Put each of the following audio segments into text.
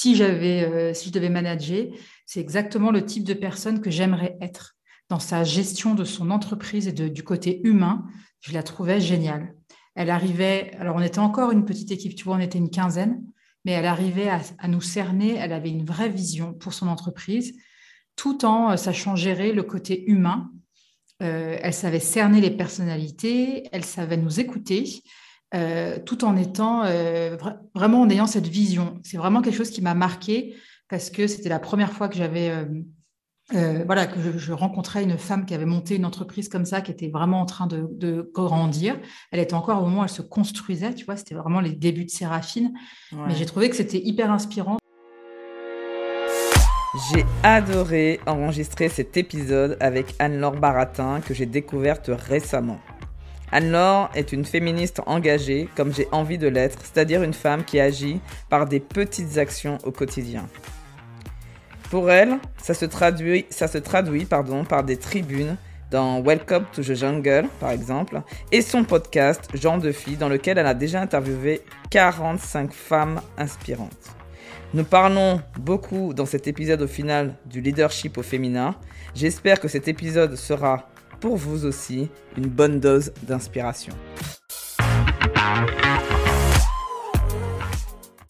si j'avais, si je devais manager, c'est exactement le type de personne que j'aimerais être dans sa gestion de son entreprise et du côté humain. Je la trouvais géniale. Elle arrivait, alors on était encore une petite équipe, tu vois, on était une quinzaine, mais elle arrivait à, nous cerner, elle avait une vraie vision pour son entreprise, tout en euh, sachant gérer le côté humain. Euh, elle savait cerner les personnalités, elle savait nous écouter, euh, tout en étant vraiment en ayant cette vision. C'est vraiment quelque chose qui m'a marqué parce que c'était la première fois que j'avais euh, voilà, que je, rencontrais une femme qui avait monté une entreprise comme ça, qui était vraiment en train de, grandir. Elle était encore au moment où elle se construisait, tu vois, c'était vraiment les débuts de Séraphine. Mais j'ai trouvé que c'était hyper inspirant. J'ai adoré enregistrer cet épisode avec Anne-Laure Baratin que j'ai découverte récemment. Anne-Laure est une féministe engagée comme j'ai envie de l'être, c'est-à-dire une femme qui agit par des petites actions au quotidien. Pour elle, ça se traduit, ça se traduit pardon, par des tribunes dans Welcome to the Jungle, par exemple, et son podcast Jean de Filles, dans lequel elle a déjà interviewé 45 femmes inspirantes. Nous parlons beaucoup dans cet épisode au final du leadership au féminin. J'espère que cet épisode sera pour vous aussi une bonne dose d'inspiration.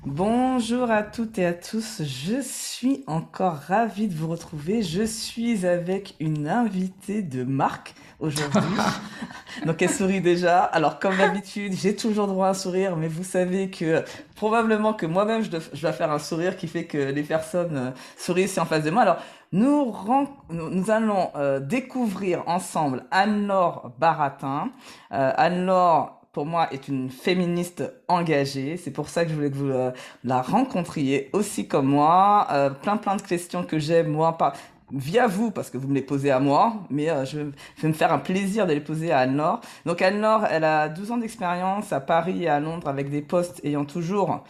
Bonjour à toutes et à tous, je suis encore ravie de vous retrouver. Je suis avec une invitée de marque aujourd'hui. Donc elle sourit déjà. Alors comme d'habitude, j'ai toujours droit à un sourire, mais vous savez que probablement que moi-même je, dois, faire un sourire qui fait que les personnes euh, sourient en face de moi. Alors nous, allons euh, découvrir ensemble Anne-Laure Baratin. Euh, Anne-Laure pour moi, est une féministe engagée. C'est pour ça que je voulais que vous euh, la rencontriez aussi comme moi. Plein, plein de questions que j'ai, moi, via vous, parce que vous me les posez à moi, mais euh, je, vais me faire un plaisir de les poser à Anne-Laure. Donc Anne-Laure, elle a 12 ans d'expérience à Paris et à Londres avec des postes ayant toujours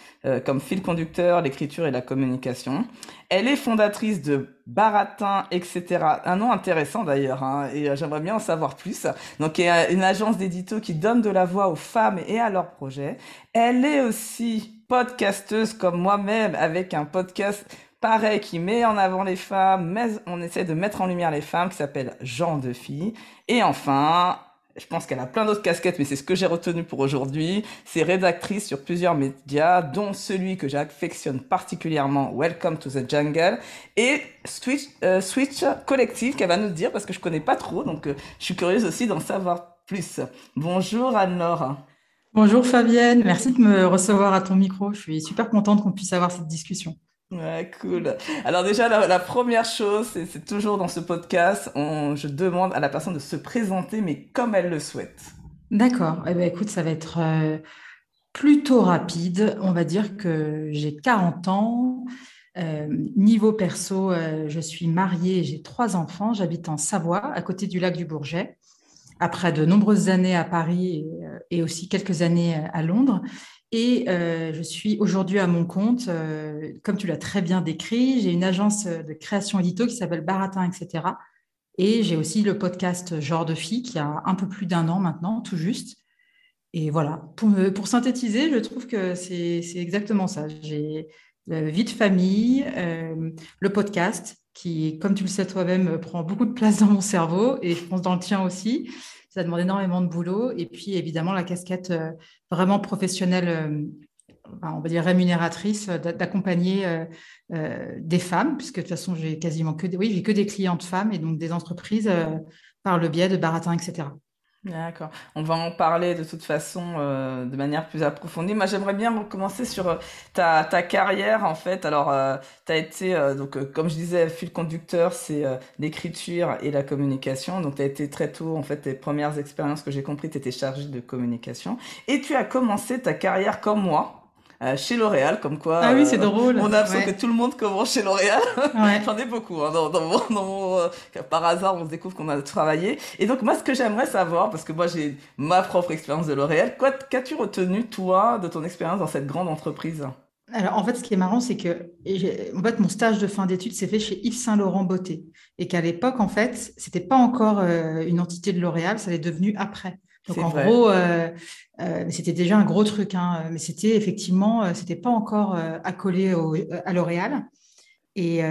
comme fil conducteur l'écriture et la communication. Elle est fondatrice de Baratin, etc. Un nom intéressant d'ailleurs, hein, et euh, j'aimerais bien en savoir plus. Donc, il y une agence d'édito qui donne de la voix aux femmes et à leurs projets. Elle est aussi podcasteuse comme moi-même avec un podcast pareil qui met en avant les femmes, mais on essaie de mettre en lumière les femmes qui s'appelle Jean de Filles. Et enfin, je pense qu'elle a plein d'autres casquettes, mais c'est ce que j'ai retenu pour aujourd'hui. C'est rédactrice sur plusieurs médias, dont celui que j'affectionne particulièrement, Welcome to the Jungle, et Switch, euh, Collective, qu'elle va nous dire, parce que je connais pas trop, donc euh, je suis curieuse aussi d'en savoir plus. Bonjour Anne-Laure. Bonjour Fabienne, merci de me recevoir à ton micro. Je suis super contente qu'on puisse avoir cette discussion. Ouais, cool. Alors déjà, la, première chose, c'est toujours dans ce podcast, on, je demande à la personne de se présenter, mais comme elle le souhaite. D'accord. Eh ben, écoute, ça va être euh, plutôt rapide. On va dire que j'ai 40 ans. Euh, niveau perso, euh, je suis mariée, j'ai trois enfants. J'habite en Savoie, à côté du lac du Bourget. Après de nombreuses années à Paris et aussi quelques années à Londres. Et euh, je suis aujourd'hui à mon compte, euh, comme tu l'as très bien décrit. J'ai une agence de création édito qui s'appelle Baratin, etc. Et j'ai aussi le podcast Genre de fille qui a un peu plus d'un an maintenant, tout juste. Et voilà, pour, synthétiser, je trouve que c'est exactement ça. J'ai la vie de famille, euh, le podcast qui, comme tu le sais toi-même, prend beaucoup de place dans mon cerveau et je pense dans le tien aussi ça demande énormément de boulot. Et puis, évidemment, la casquette euh, vraiment professionnelle, euh, on va dire rémunératrice, euh, d'accompagner des femmes, puisque de toute façon, j'ai quasiment que des, oui, j'ai que des clientes femmes et donc des entreprises par le biais de Baratin, etc. D'accord. On va en parler de toute façon euh, de manière plus approfondie. Moi, j'aimerais bien recommencer sur euh, ta, ta carrière, en fait. Alors, euh, tu as été, donc, comme je disais, fil conducteur, c'est l'écriture et la communication. Donc, tu as été très tôt, en fait, tes premières expériences que j'ai compris, tu étais de communication. Et tu as commencé ta carrière comme moi, euh, chez L'Oréal, comme quoi. Ah oui, c'est euh, drôle. On a l'impression que tout le monde commence chez L'Oréal. Ouais. J'en ai beaucoup. Hein, dans, dans, dans euh, par hasard, on se découvre qu'on a travaillé. Et donc, moi, ce que j'aimerais savoir, parce que moi, j'ai ma propre expérience de L'Oréal, quoi, qu'as-tu retenu, toi, de ton expérience dans cette grande entreprise? Alors, en fait, ce qui est marrant, c'est que en fait, mon stage de fin d'études s'est fait chez Yves Saint Laurent Beauté. Et qu'à l'époque, en fait, c'était pas encore une entité de L'Oréal, ça l'est devenu après. Donc en gros, c'était déjà un gros truc, hein, mais c'était effectivement, c'était pas encore accolé à L'Oréal. Et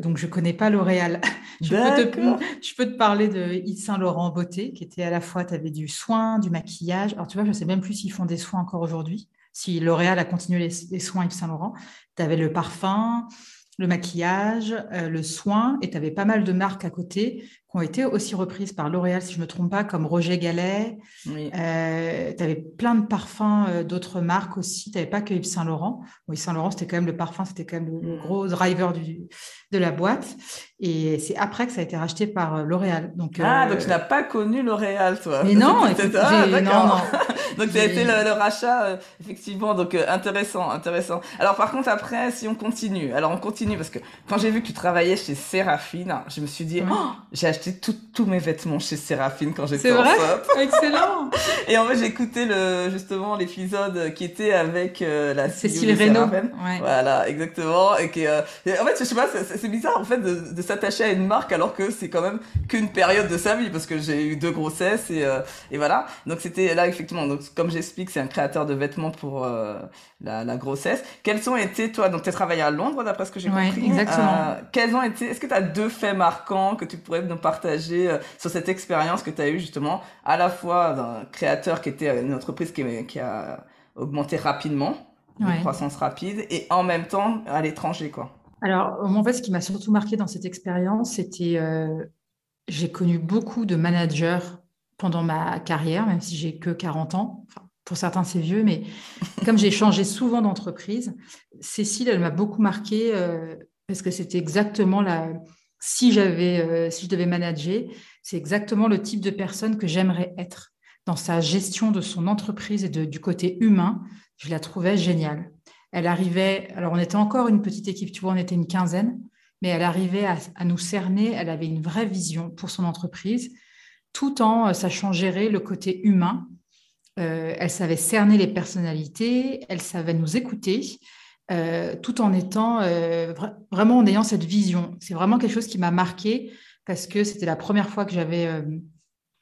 donc, je ne connais pas L'Oréal. je, peux te, je peux te parler de Yves Saint Laurent Beauté, qui était à la fois, tu avais du soin, du maquillage. Alors, tu vois, je ne sais même plus s'ils font des soins encore aujourd'hui. Si L'Oréal a continué les, soins Yves Saint Laurent, tu avais le parfum, le maquillage, euh, le soin, et tu avais pas mal de marques à côté ont été aussi reprises par L'Oréal, si je ne me trompe pas, comme Roger Gallet. Euh, tu avais plein de parfums euh, d'autres marques aussi. Tu n'avais pas que Yves Saint Laurent. Yves Saint Laurent, c'était quand même le parfum, c'était quand même le, mm. gros driver du, de la boîte. Et c'est après que ça a été racheté par L'Oréal. Donc, ah, donc tu n'as pas connu L'Oréal, toi Mais non, ah, non, non. donc ça a été le, rachat, effectivement. Donc intéressant, intéressant. Alors par contre, après, si on continue, alors on continue parce que quand j'ai vu que tu travaillais chez Séraphine, je me suis dit, oh, j'ai acheté tous mes vêtements chez Séraphine quand j'étais en C'est Excellent. Et en fait, écouté le, justement l'épisode qui était avec euh, la Cécile Reynaud. Voilà, exactement. Et qui, euh, en fait, je sais pas, c'est bizarre en fait de, s'attacher à une marque alors que c'est quand même qu'une période de sa vie parce que j'ai eu deux grossesses et, euh, et voilà. Donc c'était là effectivement. Donc comme j'explique, c'est un créateur de vêtements pour la, la, grossesse. Quels ont été toi Donc tu travaillé à Londres d'après ce que j'ai compris? Exactement. quels ont été Est-ce que tu as deux faits marquants que tu pourrais nous partager partager euh, sur cette expérience que tu as eue justement, à la fois d'un créateur qui était une entreprise qui, qui a augmenté rapidement, une croissance rapide, et en même temps à l'étranger, quoi. Alors, en fait, ce qui m'a surtout marqué dans cette expérience, c'était euh, j'ai connu beaucoup de managers pendant ma carrière, même si j'ai que 40 ans. pour certains, c'est vieux, mais comme j'ai changé souvent d'entreprise, Cécile, elle m'a beaucoup marqué euh, parce que c'était exactement la, si j'avais, euh, si je devais manager, c'est exactement le type de personne que j'aimerais être dans sa gestion de son entreprise et du côté humain. Je la trouvais géniale. Elle arrivait, alors on était encore une petite équipe, tu vois, on était une quinzaine, mais elle arrivait à, nous cerner. Elle avait une vraie vision pour son entreprise, tout en euh, sachant gérer le côté humain. Euh, elle savait cerner les personnalités, elle savait nous écouter, euh, tout en étant euh, vraiment en ayant cette vision. C'est vraiment quelque chose qui m'a marqué parce que c'était la première fois que j'avais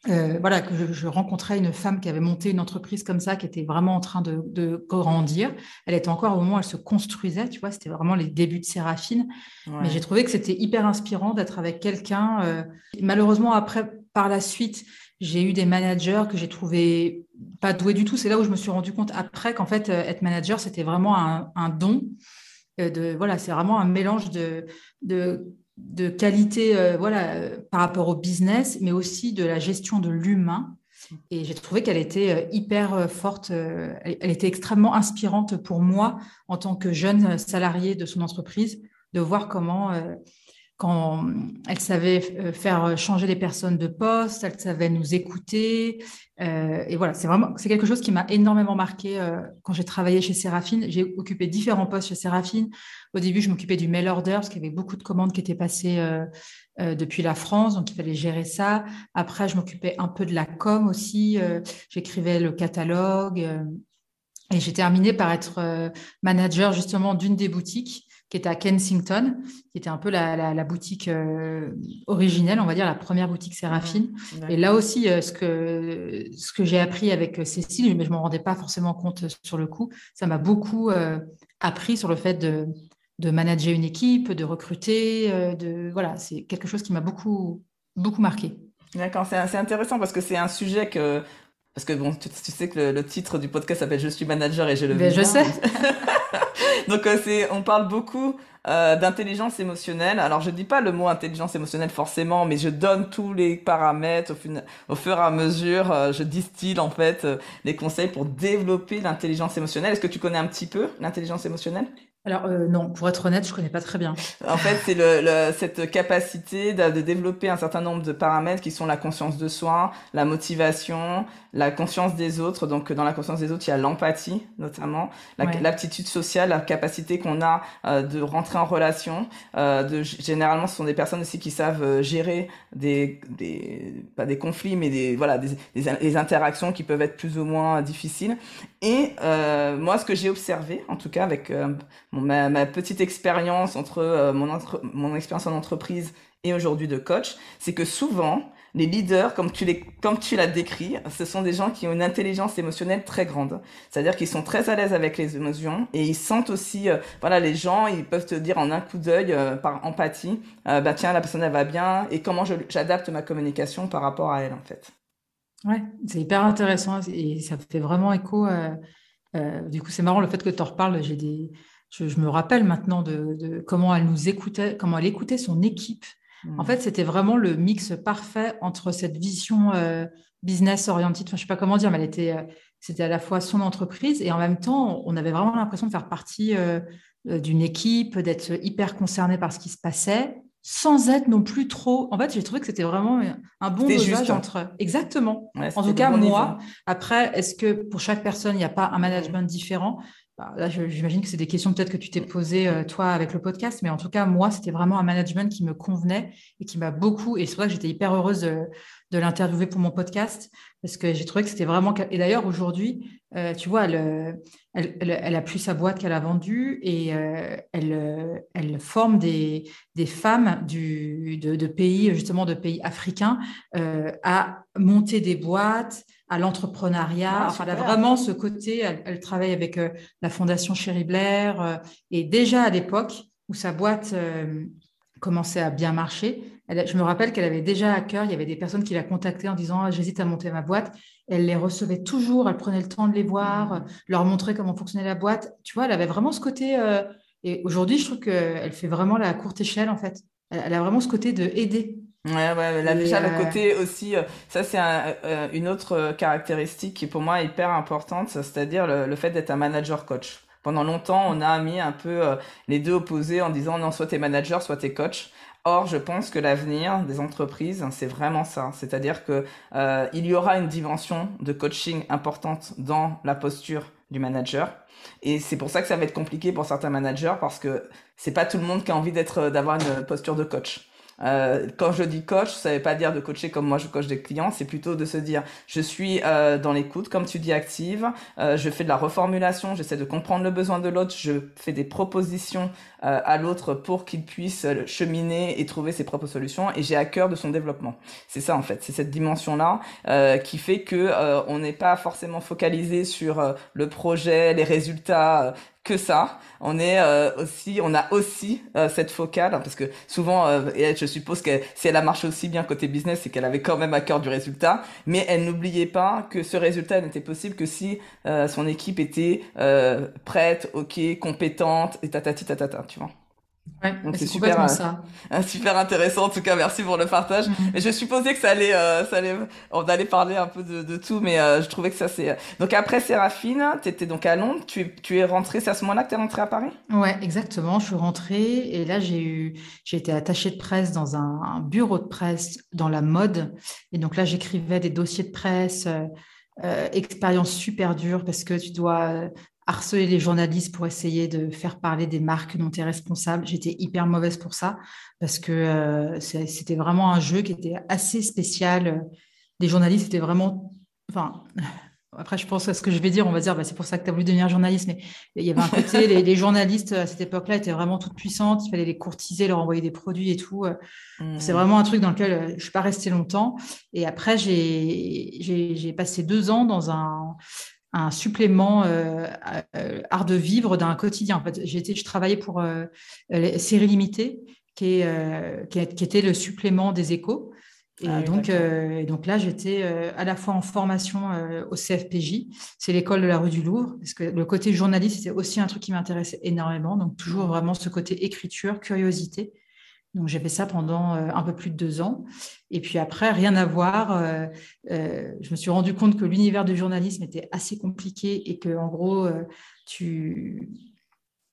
euh, voilà que je, rencontrais une femme qui avait monté une entreprise comme ça, qui était vraiment en train de, grandir. Elle était encore au moment où elle se construisait, tu vois, c'était vraiment les débuts de Séraphine. Mais j'ai trouvé que c'était hyper inspirant d'être avec quelqu'un. malheureusement, après, par la suite, j'ai eu des managers que j'ai trouvé pas doués du tout. C'est là où je me suis rendu compte après qu'en fait, euh, être manager, c'était vraiment un, don. Euh, de, voilà, c'est vraiment un mélange de, de, de qualité euh, voilà, par rapport au business, mais aussi de la gestion de l'humain. Et j'ai trouvé qu'elle était hyper forte, elle, était extrêmement inspirante pour moi en tant que jeune salarié de son entreprise, de voir comment quand elle savait euh, faire changer les personnes de poste, elle savait nous écouter. Euh, et voilà, c'est vraiment c'est quelque chose qui m'a énormément marqué euh, quand j'ai travaillé chez Séraphine. J'ai occupé différents postes chez Séraphine. Au début, je m'occupais du mail order parce qu'il y avait beaucoup de commandes qui étaient passées depuis la France, donc il fallait gérer ça. Après, je m'occupais un peu de la com aussi. J'écrivais le catalogue. et j'ai terminé par être manager justement d'une des boutiques qui était à Kensington, qui était un peu la, boutique euh, originelle, on va dire, la première boutique Séraphine. Et là aussi, euh, ce que, ce que j'ai appris avec euh, Cécile, mais je ne m'en rendais pas forcément compte sur le coup, ça m'a beaucoup appris sur le fait de, de, manager une équipe, de recruter. de, voilà, c'est quelque chose qui m'a beaucoup, beaucoup marqué. D'accord, c'est intéressant parce que c'est un sujet que parce que bon, tu, sais que le, titre du podcast s'appelle Je suis manager et je le ben, Je sais. Donc euh, c'est, on parle beaucoup euh, d'intelligence émotionnelle. Alors je dis pas le mot intelligence émotionnelle forcément, mais je donne tous les paramètres au, fur et à mesure. Euh, je distille en fait les conseils pour développer l'intelligence émotionnelle. Est-ce que tu connais un petit peu l'intelligence émotionnelle? Alors euh, non, pour être honnête, je connais pas très bien. En fait, c'est le, cette capacité de, de, développer un certain nombre de paramètres qui sont la conscience de soi, la motivation, la conscience des autres. Donc dans la conscience des autres, il y a l'empathie notamment, l'aptitude sociale, la capacité qu'on a euh, de rentrer en relation. Euh, de, généralement, ce sont des personnes aussi qui savent euh, gérer des, des pas des conflits, mais des voilà des, des, interactions qui peuvent être plus ou moins difficiles. Et euh, moi, ce que j'ai observé, en tout cas avec ma, petite expérience entre euh, mon, mon expérience en entreprise et aujourd'hui de coach, c'est que souvent, les leaders, comme tu les, comme tu l'as décrit, ce sont des gens qui ont une intelligence émotionnelle très grande. C'est-à-dire qu'ils sont très à l'aise avec les émotions et ils sentent aussi, euh, voilà, les gens, ils peuvent te dire en un coup d'œil, euh, par empathie, euh, bah tiens, la personne elle va bien et comment j'adapte ma communication par rapport à elle en fait. Ouais, c'est hyper intéressant et ça fait vraiment écho. du coup, c'est marrant le fait que tu en reparles. J'ai des, je, me rappelle maintenant de, de, comment elle nous écoutait, comment elle écoutait son équipe en fait, c'était vraiment le mix parfait entre cette vision euh, business oriented, je ne sais pas comment dire, mais elle était, euh, c'était à la fois son entreprise et en même temps, on avait vraiment l'impression de faire partie euh, d'une équipe, d'être hyper concerné par ce qui se passait, sans être non plus trop. En fait, j'ai trouvé que c'était vraiment un bon dosage entre. Exactement. en tout cas, moi. Après, est-ce que pour chaque personne, il n'y a pas un management différent? Là, j'imagine que c'est des questions peut-être que tu t'es posées, euh, toi, avec le podcast, mais en tout cas, moi, c'était vraiment un management qui me convenait et qui m'a beaucoup, et c'est pour ça que j'étais hyper heureuse de, l'interviewer pour mon podcast, parce que j'ai trouvé que c'était vraiment... Et d'ailleurs, aujourd'hui, euh, tu vois, elle, elle, a plus sa boîte qu'elle a vendue et euh, elle, forme des, femmes de, pays, justement, de pays africains à monter des boîtes, à l'entrepreneuriat. Ah, elle a vraiment ce côté, elle, travaille avec euh, la Fondation Chéri Blair. Euh, et déjà à l'époque où sa boîte euh, commençait à bien marcher, je me rappelle qu'elle avait déjà à cœur, il y avait des personnes qui la contactaient en disant ah, J'hésite à monter ma boîte. Elle les recevait toujours, elle prenait le temps de les voir, mmh. leur montrer comment fonctionnait la boîte. Tu vois, elle avait vraiment ce côté. et aujourd'hui, je trouve qu'elle fait vraiment la courte échelle, en fait. Elle, a vraiment ce côté de aider Ouais, ouais, là, déjà, le côté aussi, euh, ça, c'est euh, une autre caractéristique qui, pour moi, est hyper importante, c'est-à-dire le, fait d'être un manager coach. Pendant longtemps, on a mis un peu euh, les deux opposés en disant non, soit t'es manager, soit t'es coach. Or, je pense que l'avenir des entreprises, c'est vraiment ça. C'est-à-dire que il y aura une dimension de coaching importante dans la posture du manager. Et c'est pour ça que ça va être compliqué pour certains managers parce que c'est pas tout le monde qui a envie d'être, d'avoir une posture de coach. Euh, quand je dis coach, ça veut pas dire de coacher comme moi je coach des clients, c'est plutôt de se dire je suis euh, dans l'écoute, comme tu dis, active, euh, je fais de la reformulation, j'essaie de comprendre le besoin de l'autre, je fais des propositions euh, à l'autre pour qu'il puisse cheminer et trouver ses propres solutions. Et j'ai à cœur de son développement. C'est ça en fait, c'est cette dimension-là euh, qui fait que on n'est pas forcément focalisé sur le projet, les résultats, que ça. On est euh, aussi, on a aussi euh, cette focale hein, parce que souvent, euh, et je suppose que si elle a marché aussi bien côté business, c'est qu'elle avait quand même à cœur du résultat. Mais elle n'oubliait pas que ce résultat n'était possible que si son équipe était prête, ok, compétente et tatati tatata, tu vois. Ouais, c'est super, euh, ça. super intéressant. En tout cas, merci pour le partage. Mm-hmm. Mais je supposais que ça allait, euh, ça allait, on allait parler un peu de, de tout, mais euh, je trouvais que ça c'est. Donc après Séraphine, tu étais donc à Londres. Tu, tu es rentrée, c'est à ce moment-là que tu es rentrée à Paris? Ouais, exactement. Je suis rentrée et là j'ai eu, j'ai été attachée de presse dans un, un, bureau de presse dans la mode. Et donc là j'écrivais des dossiers de presse. Euh, expérience super dure parce que tu dois harceler les journalistes pour essayer de faire parler des marques dont tu es responsable. J'étais hyper mauvaise pour ça parce que euh, c'était vraiment un jeu qui était assez spécial. Les journalistes étaient vraiment... Enfin, après, je pense à ce que je vais dire, on va dire, bah, c'est pour ça que tu as voulu devenir journaliste, mais il y avait un côté, les, journalistes à cette époque-là étaient vraiment toutes puissantes, il fallait les courtiser, leur envoyer des produits et tout. Mmh. C'est vraiment un truc dans lequel euh, je ne suis pas restée longtemps. Et après, j'ai passé deux ans dans un, un supplément euh, euh, art de vivre d'un quotidien. En fait, j'étais, je travaillais pour euh, les Série Limitée, qui, est, qui, était le supplément des échos. Et, ah donc, donc là, j'étais à la fois en formation au CFPJ, c'est l'école de la rue du Louvre, parce que le côté journaliste, c'était aussi un truc qui m'intéressait énormément. Donc, toujours vraiment ce côté écriture, curiosité. Donc j'ai fait ça pendant euh, un peu plus de deux ans. Et puis après, rien à voir. Euh, euh, je me suis rendu compte que l'univers du journalisme était assez compliqué et que en gros, tu,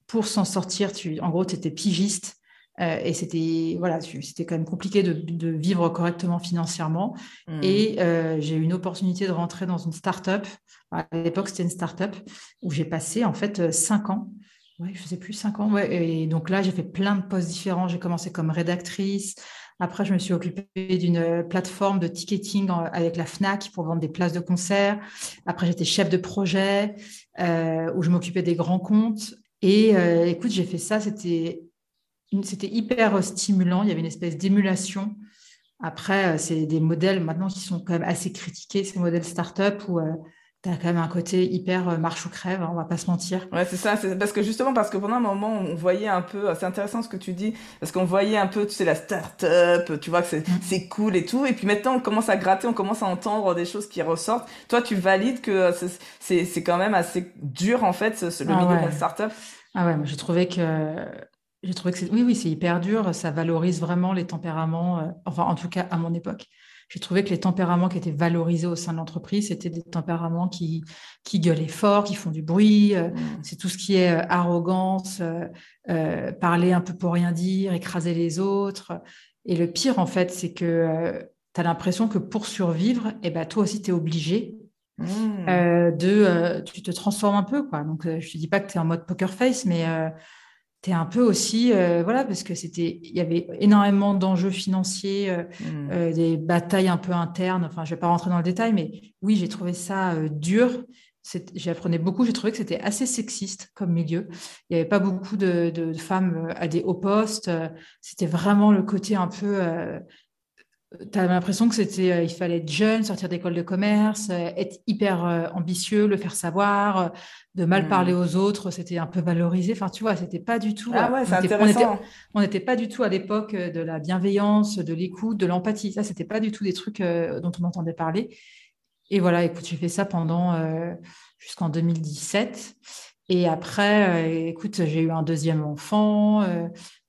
pour s'en sortir, tu, en gros, tu étais pigiste. et c'était voilà, c'était quand même compliqué de, vivre correctement financièrement. Mmh. Et j'ai eu une opportunité de rentrer dans une start-up. À l'époque, c'était une start-up où j'ai passé en fait cinq ans oui, je faisais plus cinq ans. Ouais. Et donc là, j'ai fait plein de postes différents. J'ai commencé comme rédactrice. Après, je me suis occupée d'une plateforme de ticketing avec la FNAC pour vendre des places de concert. Après, j'étais chef de projet euh, où je m'occupais des grands comptes. Et euh, écoute, j'ai fait ça. C'était, hyper stimulant. Il y avait une espèce d'émulation Après, c'est des modèles maintenant qui sont quand même assez critiqués, ces modèles start-up où as quand même un côté hyper marche ou crève, hein, on va pas se mentir. Ouais, c'est ça. C'est parce que justement, parce que pendant un moment, on voyait un peu, c'est intéressant ce que tu dis, parce qu'on voyait un peu, tu sais, la start-up, tu vois que c'est mm. c'est cool et tout. Et puis maintenant, on commence à gratter, on commence à entendre des choses qui ressortent. Toi, tu valides que c'est quand même assez dur, en fait, le ah milieu de la start-up? Ah ouais, j'ai trouvé que j'ai trouvé que c'est oui, oui, c'est hyper dur. Ça valorise vraiment les tempéraments. Euh, enfin, en tout cas, à mon époque, j'ai trouvé que les tempéraments qui étaient valorisés au sein de l'entreprise, c'était des tempéraments qui qui gueulaient fort, qui font du bruit. Euh, mmh. C'est tout ce qui est euh, arrogance, parler un peu pour rien dire, écraser les autres. Et le pire, en fait, c'est que tu as l'impression que pour survivre, eh ben, toi aussi, tu es obligé mmh. de. tu te transformes un peu. Quoi. Donc, je ne te dis pas que tu es en mode poker face, mais tu es un peu aussi, euh, voilà, parce que c'était, il y avait énormément d'enjeux financiers, euh, mmh. euh, des batailles un peu internes. Enfin, je vais pas rentrer dans le détail, mais oui, j'ai trouvé ça dur. J'apprenais beaucoup. J'ai trouvé que c'était assez sexiste comme milieu. Il n'y avait pas beaucoup de, de, femmes à des hauts postes. C'était vraiment le côté un peu tu as l'impression que c'était, euh, il fallait être jeune, sortir d'école de commerce, euh, être hyper euh, ambitieux, le faire savoir, de mal hmm. parler aux autres, c'était un peu valorisé. Enfin, tu vois, c'était pas du tout. Ah ouais, c'est intéressant. On n'était pas du tout à l'époque de la bienveillance, de l'écoute, de l'empathie. Ça, c'était pas du tout des trucs dont on entendait parler. Et voilà, écoute, j'ai fait ça pendant jusqu'en 2017. Et après, écoute, j'ai eu un deuxième enfant.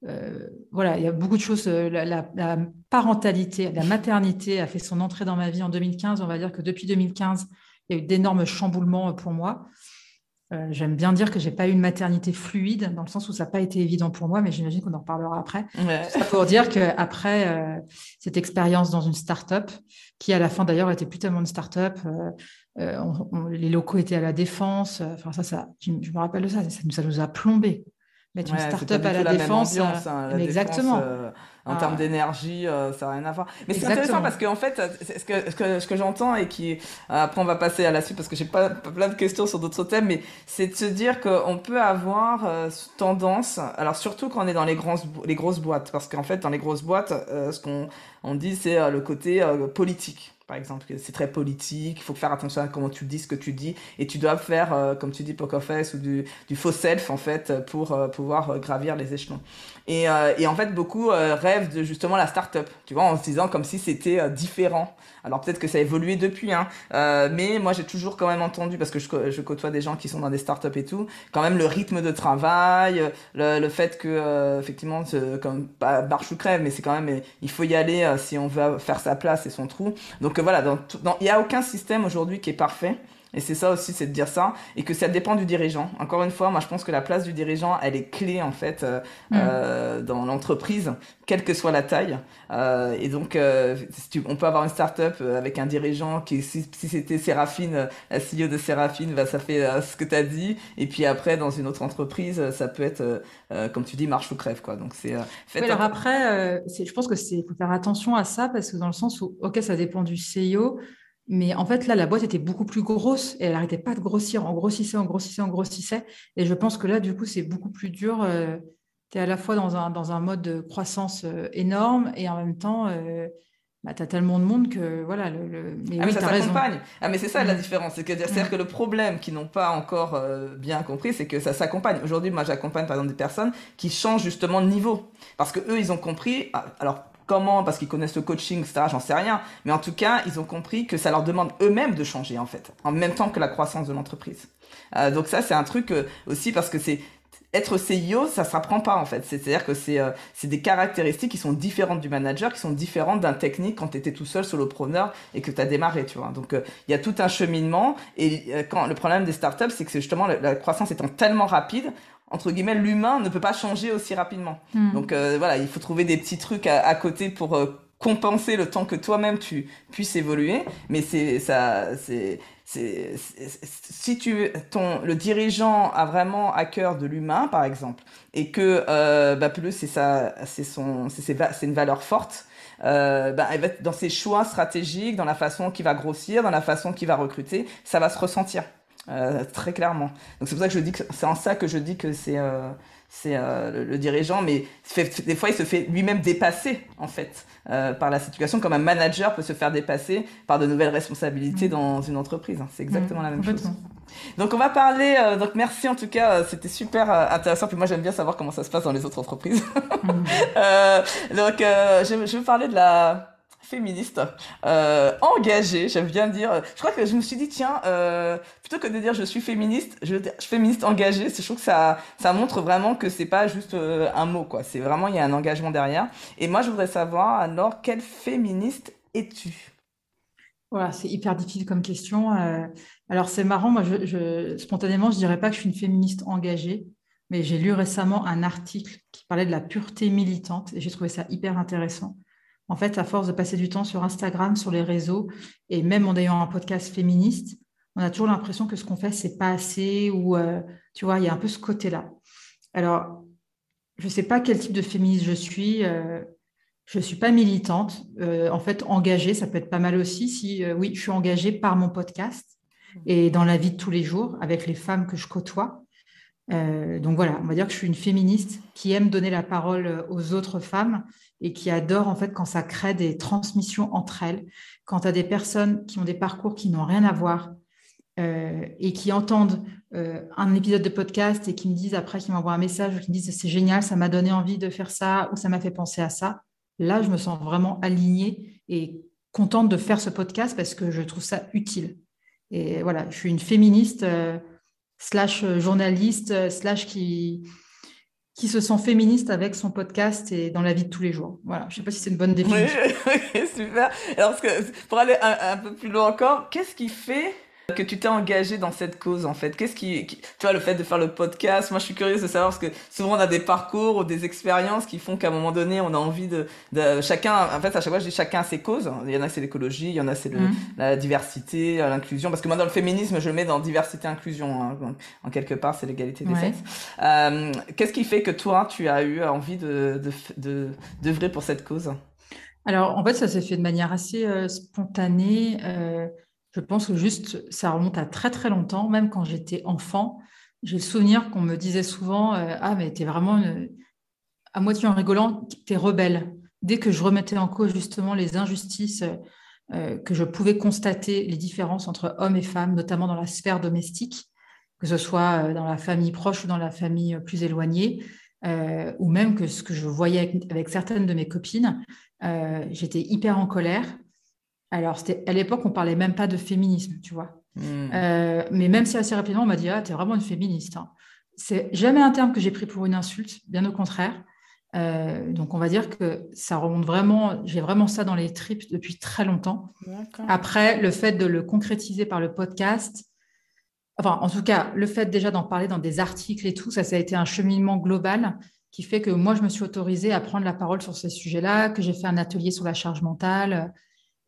Euh, voilà, il y a beaucoup de choses. Euh, la, parentalité, la maternité a fait son entrée dans ma vie en 2015. On va dire que depuis 2015, il y a eu d'énormes chamboulements euh, pour moi. J'aime bien dire que j'ai pas eu une maternité fluide, dans le sens où ça n'a pas été évident pour moi, mais j'imagine qu'on en reparlera après. Ça pour dire qu'après cette expérience dans une start-up, qui à la fin d'ailleurs était plus tellement une start-up, les locaux étaient à la défense, enfin ça, ça je, me rappelle de ça, ça, ça nous a plombé mettre une start-up à la, défense. Hein, exactement. Euh, en termes ah. d'énergie, euh, ça n'a rien à voir. Mais c'est intéressant parce qu'en fait, ce que, ce que, ce que j'entends et qui. Après, on va passer à la suite parce que j'ai pas plein de questions sur d'autres thèmes, mais c'est de se dire qu'on peut avoir euh, tendance. Alors, surtout quand on est dans les, grands, les grosses boîtes, parce qu'en fait, dans les grosses boîtes, ce qu'on on dit, c'est le côté politique par exemple, c'est très politique, il faut faire attention à comment tu dis ce que tu dis, et tu dois faire, euh, comme tu dis, poker face ou du, du, faux self, en fait, pour euh, pouvoir euh, gravir les échelons. Et, et en fait, beaucoup rêvent de justement la start-up, tu vois, en se disant comme si c'était différent. Alors peut-être que ça a évolué depuis, hein, mais moi j'ai toujours quand même entendu, parce que je, côtoie des gens qui sont dans des start-up et tout, quand même le rythme de travail, le, le fait que, effectivement, comme pas marche ou crève, mais c'est quand même, il faut y aller si on veut faire sa place et son trou. Donc voilà, il n'y a aucun système aujourd'hui qui est parfait. Et c'est ça aussi, c'est de dire ça, et que ça dépend du dirigeant. Encore une fois, moi je pense que la place du dirigeant, elle est clé en fait euh, mm. euh, dans l'entreprise, quelle que soit la taille. Euh, et donc, on peut avoir une start-up avec un dirigeant qui, si, c'était Séraphine, la CEO de Séraphine, bah, ça fait ce que tu as dit. Et puis après, dans une autre entreprise, ça peut être, comme tu dis, marche ou crève. Quoi. Donc, c'est, oui, alors après, je pense que c'est faut faire attention à ça parce que dans le sens où, ok, ça dépend du CEO. Mais en fait, là, la boîte était beaucoup plus grosse et elle n'arrêtait pas de grossir. On grossissait, on grossissait, on grossissait. Et je pense que là, du coup, c'est beaucoup plus dur. Euh, tu es à la fois dans un, dans un mode de croissance euh, énorme et en même temps, euh, bah, tu as tellement de monde que voilà. Le, Mais ah, oui, ça s'accompagne. Ah, mais c'est ça la mm. différence. Que, c'est-à-dire mm. que le problème qu'ils n'ont pas encore bien compris, c'est que ça s'accompagne. Aujourd'hui, moi, j'accompagne par exemple des personnes qui changent justement de niveau. Parce que eux, ils ont compris. Ah, alors, Comment Parce qu'ils connaissent le coaching, etc. J'en sais rien. Mais en tout cas, ils ont compris que ça leur demande eux-mêmes de changer, en fait, en même temps que la croissance de l'entreprise. Euh, donc ça, c'est un truc euh, aussi parce que c'est être CEO, ça s'apprend pas en fait. C'est-à-dire que c'est euh, c'est des caractéristiques qui sont différentes du manager, qui sont différentes d'un technique quand tu étais tout seul solopreneur et que tu as démarré, tu vois. Donc il y a tout un cheminement et quand le problème des startups, c'est que justement la, croissance étant tellement rapide, entre guillemets, l'humain ne peut pas changer aussi rapidement. Hmm. Donc euh, voilà, il faut trouver des petits trucs à, côté pour euh, compenser le temps que toi-même tu puisses évoluer. Mais c'est ça, c'est si tu ton le dirigeant a vraiment à cœur de l'humain par exemple et que euh, bah, plus c'est ça c'est son c'est c'est une valeur forte euh, bah, dans ses choix stratégiques dans la façon qu'il va grossir dans la façon qu'il va recruter ça va se ressentir euh, très clairement. Donc c'est pour ça que je dis que c'est en ça que je dis que c'est euh, c'est le, dirigeant, mais des fois il se fait lui-même dépasser en fait par la situation, comme un manager peut se faire dépasser par de nouvelles responsabilités mmh. dans une entreprise. Hein. C'est exactement mmh, la même chose. Donc on va parler. donc merci en tout cas, c'était super intéressant. Puis moi j'aime bien savoir comment ça se passe dans les autres entreprises. Mmh. donc je, je vais parler de la féministe, euh, engagée, j'aime bien dire. Je crois que je me suis dit, tiens, euh, plutôt que de dire je suis féministe, je, suis féministe engagée, je trouve que ça, ça montre vraiment que c'est pas juste euh, un mot, quoi. C'est vraiment, il y a un engagement derrière. Et moi, je voudrais savoir, alors, quelle féministe es-tu? Voilà, c'est hyper difficile comme question. Alors, c'est marrant, moi, je, je, spontanément, je dirais pas que je suis une féministe engagée, mais j'ai lu récemment un article qui parlait de la pureté militante et j'ai trouvé ça hyper intéressant en fait, à force de passer du temps sur Instagram, sur les réseaux, et même en ayant un podcast féministe, on a toujours l'impression que ce qu'on fait, c'est pas assez, ou euh, tu vois, il y a un peu ce côté-là. Alors, je ne sais pas quel type de féministe je suis. Euh, je ne suis pas militante. Euh, en fait, engagée, ça peut être pas mal aussi. Si oui, je suis engagée par mon podcast et dans la vie de tous les jours avec les femmes que je côtoie. Donc voilà, on va dire que je suis une féministe qui aime donner la parole aux autres femmes et qui adore en fait quand ça crée des transmissions entre elles, quand as des personnes qui ont des parcours qui n'ont rien à voir euh, et qui entendent euh, un épisode de podcast et qui me disent après, qui m'envoient un message ou qui me disent c'est génial, ça m'a donné envie de faire ça ou ça m'a fait penser à ça, là je me sens vraiment alignée et contente de faire ce podcast parce que je trouve ça utile. Et voilà, je suis une féministe euh, slash journaliste slash qui, qui se sent féministe avec son podcast et dans la vie de tous les jours. Voilà, je ne sais pas si c'est une bonne définition. Oui, super. Alors, pour aller un, peu plus loin encore, qu'est-ce qui fait que tu t'es engagé dans cette cause en fait Qu'est-ce qui, tu vois, le fait de faire le podcast Moi, je suis curieuse de savoir parce que souvent on a des parcours ou des expériences qui font qu'à un moment donné, on a envie de, de, chacun. En fait, à chaque fois, je dis chacun a ses causes. Il y en a c'est l'écologie, il y en a c'est mm. la diversité, euh, l'inclusion. Parce que moi, dans le féminisme, je le mets dans diversité inclusion. Hein, en quelque part, c'est l'égalité des sexes. Euh, Qu'est-ce qui fait que toi, tu as eu envie de d'œuvrer de, pour cette cause? Alors, en fait, ça s'est fait de manière assez euh, spontanée. Euh, je pense que juste, ça remonte à très très longtemps, même quand j'étais enfant. J'ai le souvenir qu'on me disait souvent euh, Ah, mais t'es vraiment à moitié en rigolant, t'es rebelle. Dès que je remettais en cause justement les injustices euh, que je pouvais constater, les différences entre hommes et femmes, notamment dans la sphère domestique, que ce soit euh, dans la famille proche ou dans la famille plus éloignée, ou même que ce que je voyais avec, avec certaines de mes copines, j'étais hyper en colère alors, à l'époque, on parlait même pas de féminisme, tu vois. Hmm. Euh, mais même si assez rapidement, on m'a dit Ah, tu es vraiment une féministe. Hein. C'est jamais un terme que j'ai pris pour une insulte, bien au contraire. Euh, donc, on va dire que ça remonte vraiment, j'ai vraiment ça dans les tripes depuis très longtemps. Après, le fait de le concrétiser par le podcast, enfin, en tout cas, le fait déjà d'en parler dans des articles et tout, ça, ça a été un cheminement global qui fait que moi, je me suis autorisée à prendre la parole sur ces sujets-là, que j'ai fait un atelier sur la charge mentale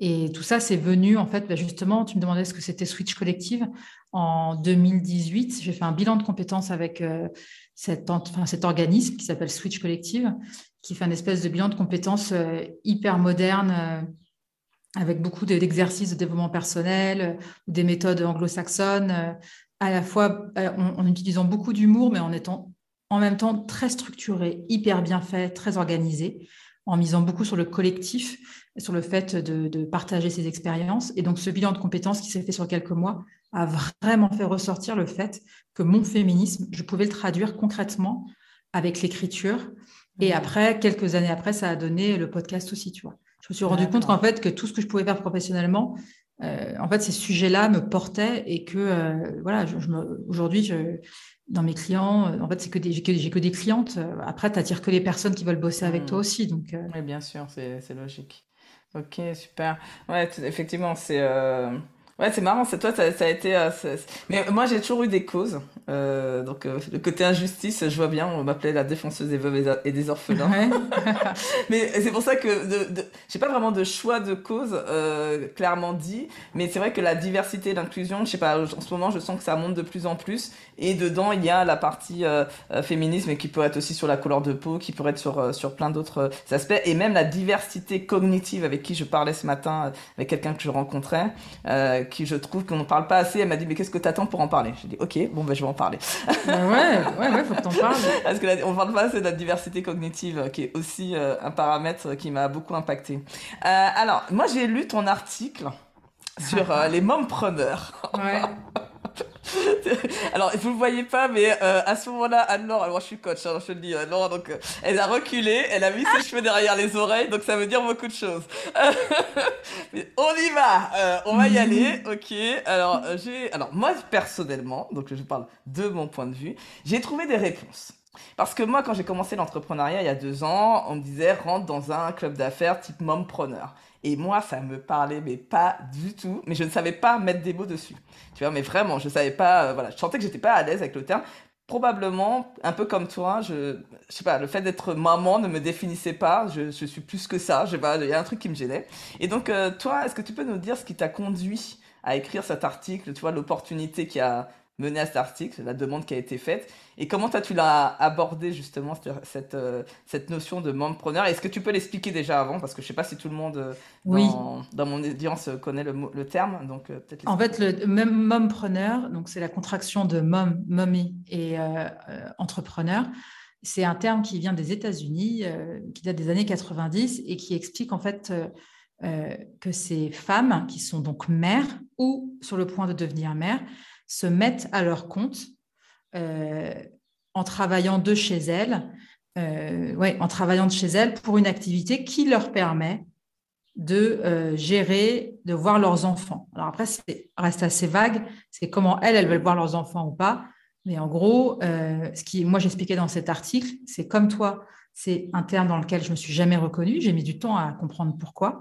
et tout ça, c'est venu, en fait, bah, justement, tu me demandais ce que c'était Switch Collective. En 2018, j'ai fait un bilan de compétences avec euh, cet, organisme qui s'appelle Switch Collective, qui fait un espèce de bilan de compétences euh, hyper moderne, euh, avec beaucoup d'exercices de développement personnel, des méthodes anglo-saxonnes, à la fois en, utilisant beaucoup d'humour, mais en étant en même temps très structuré, hyper bien fait, très organisé, en misant beaucoup sur le collectif sur le fait de, partager ses expériences. Et donc, ce bilan de compétences qui s'est fait sur quelques mois a vraiment fait ressortir le fait que mon féminisme, je pouvais le traduire concrètement avec l'écriture. Et mmh. après, quelques années après, ça a donné le podcast aussi, tu vois. Je me suis rendu compte qu'en fait, que tout ce que je pouvais faire professionnellement, euh, en fait, ces sujets-là me portaient et que, euh, voilà, je, aujourd'hui, dans mes clients, en fait, c'est que j'ai que, que, des clientes. Après, tu n'attires que les personnes qui veulent bosser avec mmh. toi aussi. Donc, euh. Oui, bien sûr, c'est logique. Ok, super. Ouais, effectivement, c'est euh, ouais, c'est marrant. C'est toi, ça, ça, a été. Euh, mais moi, j'ai toujours eu des causes. Euh, donc euh, le côté injustice, je vois bien, on m'appelait la défenseuse des veuves et des orphelins. mais c'est pour ça que de, de, j'ai pas vraiment de choix de cause euh, clairement dit, mais c'est vrai que la diversité l'inclusion, je sais pas, en ce moment je sens que ça monte de plus en plus et dedans il y a la partie euh, euh, féminisme qui peut être aussi sur la couleur de peau, qui pourrait être sur sur plein d'autres aspects et même la diversité cognitive avec qui je parlais ce matin avec quelqu'un que je rencontrais, qui je trouve qu'on n'en parle pas assez. Elle m'a dit mais qu'est-ce que tu attends pour en parler? J'ai dit ok, bon ben je vais en parler. Bah ouais, ouais, ouais, faut que t'en parles. Parce que on parle pas assez de la diversité cognitive, qui est aussi un paramètre qui m'a beaucoup impacté. alors moi j'ai lu ton article sur les mompreneurs. Ouais. alors, vous ne le voyez pas, mais euh, à ce moment-là, Anne-Laure, alors je suis coach, hein, je te le dis, Anne-Laure, donc euh, elle a reculé, elle a mis ses cheveux derrière les oreilles, donc ça veut dire beaucoup de choses. mais on y va, euh, on va y aller, ok. Alors, j'ai, alors moi personnellement, donc je parle de mon point de vue, j'ai trouvé des réponses. Parce que moi, quand j'ai commencé l'entrepreneuriat il y a deux ans, on me disait rentre dans un club d'affaires type mompreneur. Et moi, ça me parlait, mais pas du tout. Mais je ne savais pas mettre des mots dessus. Tu vois, mais vraiment, je savais pas. Euh, voilà, je sentais que j'étais pas à l'aise avec le terme. Probablement, un peu comme toi, je, je sais pas, le fait d'être maman ne me définissait pas. Je, je suis plus que ça. Je sais pas, il y a un truc qui me gênait. Et donc, euh, toi, est-ce que tu peux nous dire ce qui t'a conduit à écrire cet article Tu vois, l'opportunité qui a mené à cet article, la demande qui a été faite. Et comment toi tu l'as abordé justement cette, euh, cette notion de mompreneur Est-ce que tu peux l'expliquer déjà avant? Parce que je ne sais pas si tout le monde euh, dans, dans mon audience connaît le, le terme. Donc, euh, en fait, le même mompreneur, donc c'est la contraction de mom, mommy et entrepreneur. C'est un terme qui vient des États-Unis, qui date des années 90 et qui explique en fait que ces femmes qui sont donc mères ou sur le point de devenir mères se mettent à leur compte euh, en travaillant de chez elles, euh, en travaillant de chez elles pour une activité qui leur permet de euh, gérer, de voir leurs enfants. Alors après, c'est reste assez vague, c'est comment elles, elles veulent voir leurs enfants ou pas. Mais en gros, ce qui, moi j'expliquais dans cet article, c'est comme toi, c'est un terme dans lequel je me suis jamais reconnue. J'ai mis du temps à comprendre pourquoi.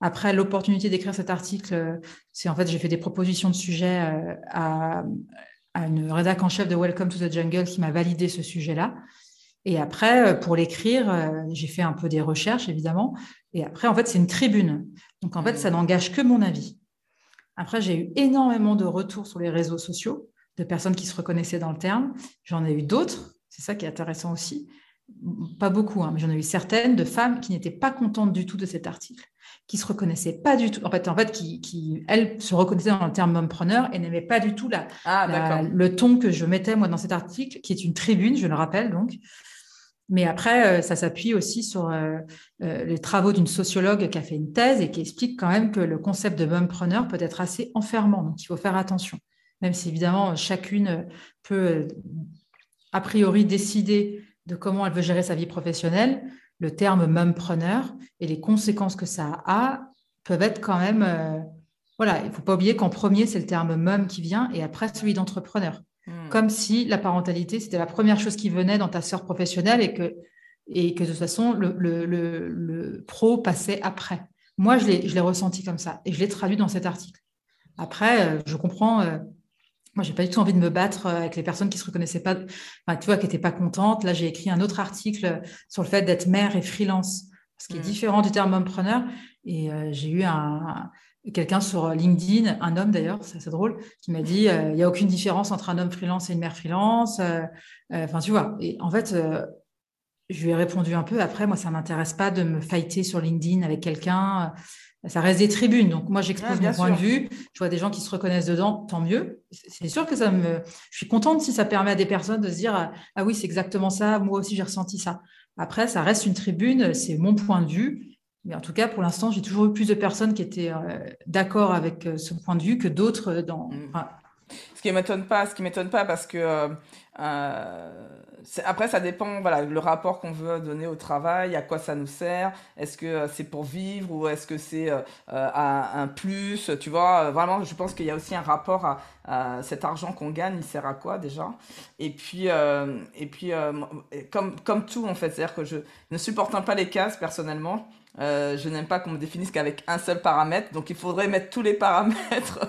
Après, l'opportunité d'écrire cet article, c'est en fait, j'ai fait des propositions de sujets euh, à, une rédac en chef de Welcome to the Jungle qui m'a validé ce sujet-là. Et après, euh, pour l'écrire, euh, j'ai fait un peu des recherches, évidemment. Et après, en fait, c'est une tribune. Donc, en fait, ça n'engage que mon avis. Après, j'ai eu énormément de retours sur les réseaux sociaux de personnes qui se reconnaissaient dans le terme. J'en ai eu d'autres. C'est ça qui est intéressant aussi. Pas beaucoup, hein, mais j'en ai eu certaines de femmes qui n'étaient pas contentes du tout de cet article qui se reconnaissait pas du tout, en fait, en fait qui, qui elle, se reconnaissait dans le terme mompreneur et n'aimait pas du tout la, ah, le ton que je mettais, moi, dans cet article, qui est une tribune, je le rappelle, donc. Mais après, euh, ça s'appuie aussi sur euh, euh, les travaux d'une sociologue qui a fait une thèse et qui explique quand même que le concept de mompreneur peut être assez enfermant, donc il faut faire attention. Même si évidemment, chacune peut a priori décider de comment elle veut gérer sa vie professionnelle, le terme mumpreneur et les conséquences que ça a peuvent être quand même. Euh, voilà, il ne faut pas oublier qu'en premier, c'est le terme mum qui vient et après celui d'entrepreneur. Hmm. Comme si la parentalité, c'était la première chose qui venait dans ta sœur professionnelle et que, et que de toute façon, le, le, le, pro passait après. Moi, je l'ai ressenti comme ça et je l'ai traduit dans cet article. Après, euh, je comprends. Euh, moi, j'ai pas du tout envie de me battre euh, avec les personnes qui se reconnaissaient pas, enfin, tu vois, qui n'étaient pas contentes. Là, j'ai écrit un autre article sur le fait d'être mère et freelance, ce qui est mm. différent du terme homme-preneur. Et euh, j'ai eu un, quelqu'un sur LinkedIn, un homme d'ailleurs, c'est assez drôle, qui m'a dit euh, il n'y a aucune différence entre un homme freelance et une mère freelance. Enfin, tu vois. Et en fait, je lui ai répondu un peu. Après, moi, ça m'intéresse pas de me fighter sur LinkedIn avec quelqu'un ça reste des tribunes. Donc, moi, j'expose mon point de vue. Je vois des gens qui se reconnaissent dedans, tant mieux. C'est sûr que ça me. Je suis contente si ça permet à des personnes de se dire Ah oui, c'est exactement ça, moi aussi, j'ai ressenti ça. Après, ça reste une tribune, c'est mon point de vue. Mais en tout cas, pour l'instant, j'ai toujours eu plus de personnes qui étaient euh, d'accord avec euh, ce point de vue que d'autres dans. Mm. ce qui m'étonne pas, ce qui m'étonne pas, parce que euh, après, ça dépend, voilà, le rapport qu'on veut donner au travail, à quoi ça nous sert. Est-ce que euh, c'est pour vivre ou est-ce que c'est euh, euh, un plus Tu vois, vraiment, je pense qu'il y a aussi un rapport à, cet argent qu'on gagne, il sert à quoi déjà? Et puis, et puis comme, comme tout, en fait, c'est-à-dire que je ne supporte pas les cases personnellement. Je n'aime pas qu'on me définisse qu'avec un seul paramètre, donc il faudrait mettre tous les paramètres.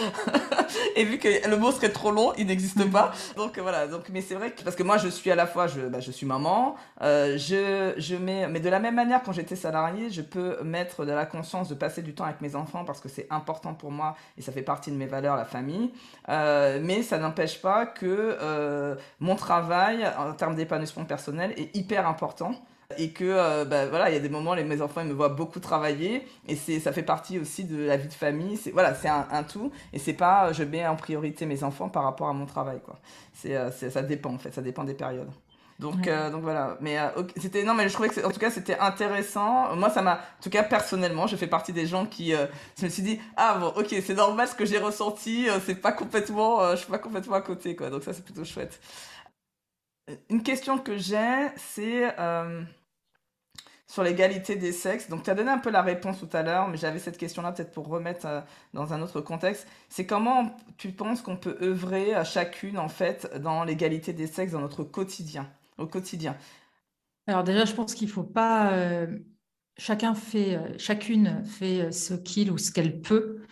et vu que le mot serait trop long, il n'existe pas. Donc voilà. Donc, mais c'est vrai que parce que moi, je suis à la fois, je, bah, je suis maman, euh, je, je mets, mais de la même manière, quand j'étais salariée, je peux mettre de la conscience de passer du temps avec mes enfants parce que c'est important pour moi et ça fait partie de mes valeurs, la famille. Euh, mais ça n'empêche pas que euh, mon travail, en termes d'épanouissement personnel, est hyper important et que euh, bah, voilà il y a des moments les mes enfants ils me voient beaucoup travailler et c'est ça fait partie aussi de la vie de famille c'est voilà c'est un, un, tout et c'est pas je mets en priorité mes enfants par rapport à mon travail quoi c'est ça dépend en fait ça dépend des périodes donc, euh, donc voilà. Mais euh, c'était non, mais je trouvais que en tout cas c'était intéressant. Moi, ça m'a, en tout cas personnellement, je fais partie des gens qui, euh, je me suis dit ah bon, ok, c'est normal ce que j'ai ressenti. c'est pas complètement, je suis pas complètement à côté quoi. Donc ça c'est plutôt chouette. Une question que j'ai, c'est sur l'égalité des sexes. Donc tu as donné un peu la réponse tout à l'heure, mais j'avais cette question-là peut-être pour remettre dans un autre contexte. C'est comment tu penses qu'on peut œuvrer à chacune en fait dans l'égalité des sexes dans notre quotidien au quotidien? Alors déjà, je pense qu'il ne faut pas... Euh, chacun fait, euh, chacune fait euh, ce qu'il ou ce qu'elle peut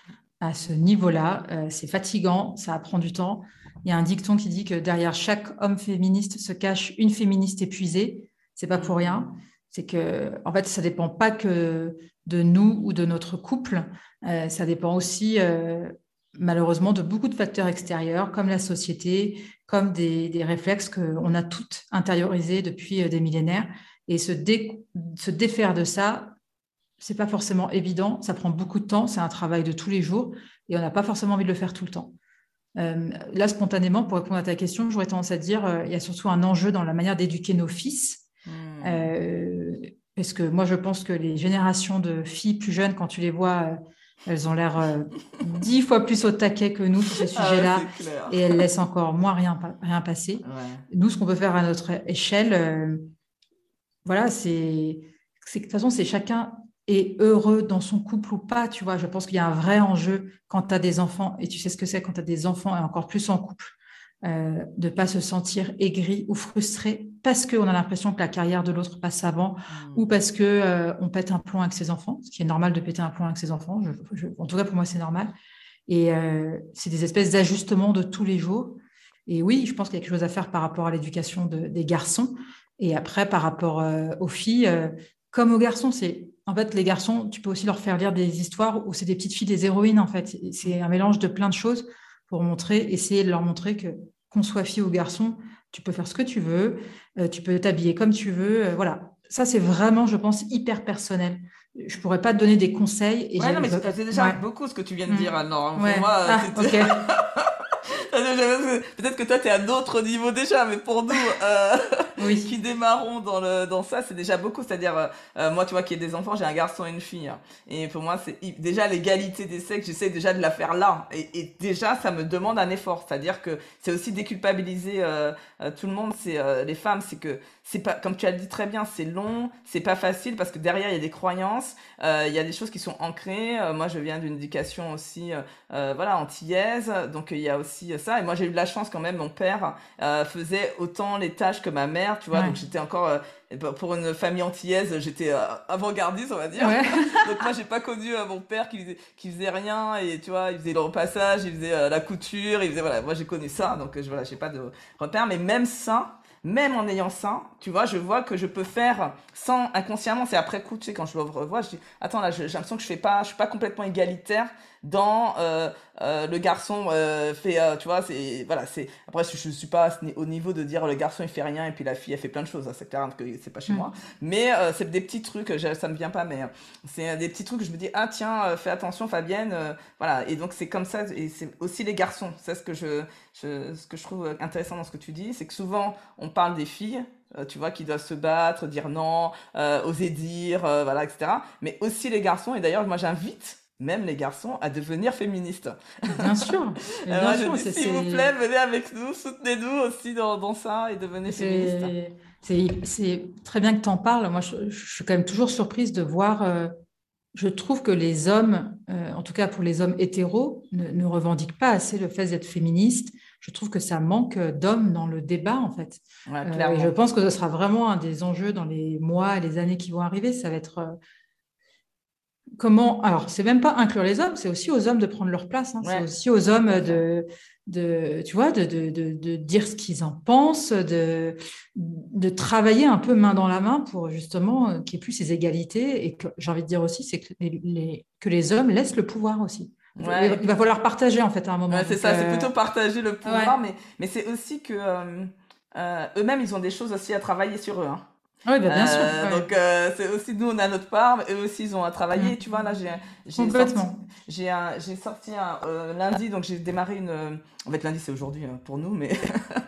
à ce niveau-là. c'est fatigant, ça prend du temps. Il y a un dicton qui dit que derrière chaque homme féministe se cache une féministe épuisée. C'est pas pour rien. C'est que, en fait, ça dépend pas que de nous ou de notre couple. ça dépend aussi malheureusement de beaucoup de facteurs extérieurs, comme la société, comme des, réflexes qu'on a toutes intériorisés depuis euh, des millénaires. Et se, défaire de ça, c'est pas forcément évident, ça prend beaucoup de temps, c'est un travail de tous les jours, et on n'a pas forcément envie de le faire tout le temps. Euh, là, spontanément, pour répondre à ta question, j'aurais tendance à dire euh, il y a surtout un enjeu dans la manière d'éduquer nos fils. Hmm. parce que moi, je pense que les générations de filles plus jeunes, quand tu les vois elles ont l'air euh, dix fois plus au taquet que nous sur ce ah sujet-là et elles laissent encore moins rien, rien passer. Nous, ce qu'on peut faire à notre échelle, euh, voilà, c'est de toute façon, c'est chacun est heureux dans son couple ou pas, tu vois. Je pense qu'il y a un vrai enjeu quand tu as des enfants et tu sais ce que c'est quand tu as des enfants et encore plus en couple. Euh, de ne pas se sentir aigri ou frustré parce qu'on a l'impression que la carrière de l'autre passe avant mmh. ou parce qu'on euh, on pète un plomb avec ses enfants, ce qui est normal de péter un plomb avec ses enfants. en tout cas, pour moi, c'est normal. Et euh, c'est des espèces d'ajustements de tous les jours. Et oui, je pense qu'il y a quelque chose à faire par rapport à l'éducation des garçons. Et après, par rapport aux filles, comme aux garçons, c'est en fait les garçons, tu peux aussi leur faire lire des histoires où c'est des petites filles, des héroïnes en fait. C'est un mélange de plein de choses pour montrer, essayer de leur montrer que qu'on soit fille ou garçon, tu peux faire ce que tu veux, euh, tu peux t'habiller comme tu veux, euh, voilà. Ça, c'est vraiment, je pense, hyper personnel. Je pourrais pas te donner des conseils. Et ouais, non, mais c'est déjà beaucoup ce que tu viens de dire, alors Pour moi, ah, Peut-être que toi, tu es à d'autres niveaux déjà, mais pour nous, euh, qui démarrons dans, le, dans ça, c'est déjà beaucoup. C'est-à-dire, euh, euh, moi, tu vois, qui ai des enfants, j'ai un garçon et une fille. Hein. Et pour moi, c'est déjà l'égalité des sexes, j'essaie déjà de la faire là. Et, et, déjà, ça me demande un effort. C'est-à-dire que c'est aussi déculpabiliser euh, euh, tout le monde, c'est les femmes, c'est que c'est pas, comme tu as dit très bien, c'est long, c'est pas facile parce que derrière, il y a des croyances, il y a des choses qui sont ancrées. moi, je viens d'une éducation aussi, voilà, antillaise. Donc, il y a aussi ça. Et moi, j'ai eu de la chance quand même. Mon père euh, faisait autant les tâches que ma mère, tu vois. Donc, j'étais encore, euh, ben, pour une famille antillaise, j'étais euh, avant-gardiste, on va dire. donc, moi, j'ai pas connu mon père qui faisait, qui faisait rien. Et tu vois, il faisait le repassage, il faisait la couture, il faisait, voilà. Moi, j'ai connu ça. Donc, je, voilà, j'ai pas de repère. Mais même ça, même en ayant ça, tu vois, je vois que je peux faire sans inconsciemment, c'est après coup, tu sais, quand je le revois, je dis, attends, là, j'ai l'impression que je fais pas, je suis pas complètement égalitaire dans euh, euh, le garçon euh, fait, euh, tu vois, c'est, voilà, c'est, après, je, je suis pas au niveau de dire le garçon il fait rien et puis la fille elle fait plein de choses, hein, c'est clair que c'est pas chez mm. moi, mais euh, c'est des petits trucs, ça me vient pas, mais c'est des petits trucs que je me dis, ah tiens, fais attention Fabienne, voilà, et donc c'est comme ça, et c'est aussi les garçons, c'est ce que je, je, ce que je trouve intéressant dans ce que tu dis, c'est que souvent on parle des filles, euh, tu vois, qui doivent se battre, dire non, euh, oser dire, euh, voilà, etc. Mais aussi les garçons, et d'ailleurs, moi j'invite même les garçons à devenir féministes. Bien sûr. Bien sûr S'il vous plaît, venez avec nous, soutenez-nous aussi dans, dans ça et devenez féministes. C'est très bien que tu en parles. Moi, je, je, suis quand même toujours surprise de voir. je trouve que les hommes, en tout cas pour les hommes hétéros, ne, ne revendiquent pas assez le fait d'être féministes je trouve que ça manque d'hommes dans le débat, en fait. Euh, je pense que ce sera vraiment un des enjeux dans les mois et les années qui vont arriver. Ça va être euh, comment. Alors, c'est même pas inclure les hommes, c'est aussi aux hommes de prendre leur place. Hein. C'est aussi aux hommes de, de tu vois, de, de, de, dire ce qu'ils en pensent, de, de travailler un peu main dans la main pour justement euh, qu'il n'y ait plus ces égalités. Et que j'ai envie de dire aussi, c'est que les, que les hommes laissent le pouvoir aussi. Il va falloir partager en fait à un moment. c'est ça, c'est euh, plutôt partager le pouvoir, mais, mais c'est aussi que euh, euh, eux-mêmes, ils ont des choses aussi à travailler sur eux. Hein. Oui, bah, bien sûr. Donc, c'est aussi nous, on a notre part, eux aussi, ils ont à travailler. Mm. Tu vois, là, j'ai Complètement. J'ai sorti un, lundi, donc j'ai démarré une. En fait, lundi, c'est aujourd'hui pour nous, mais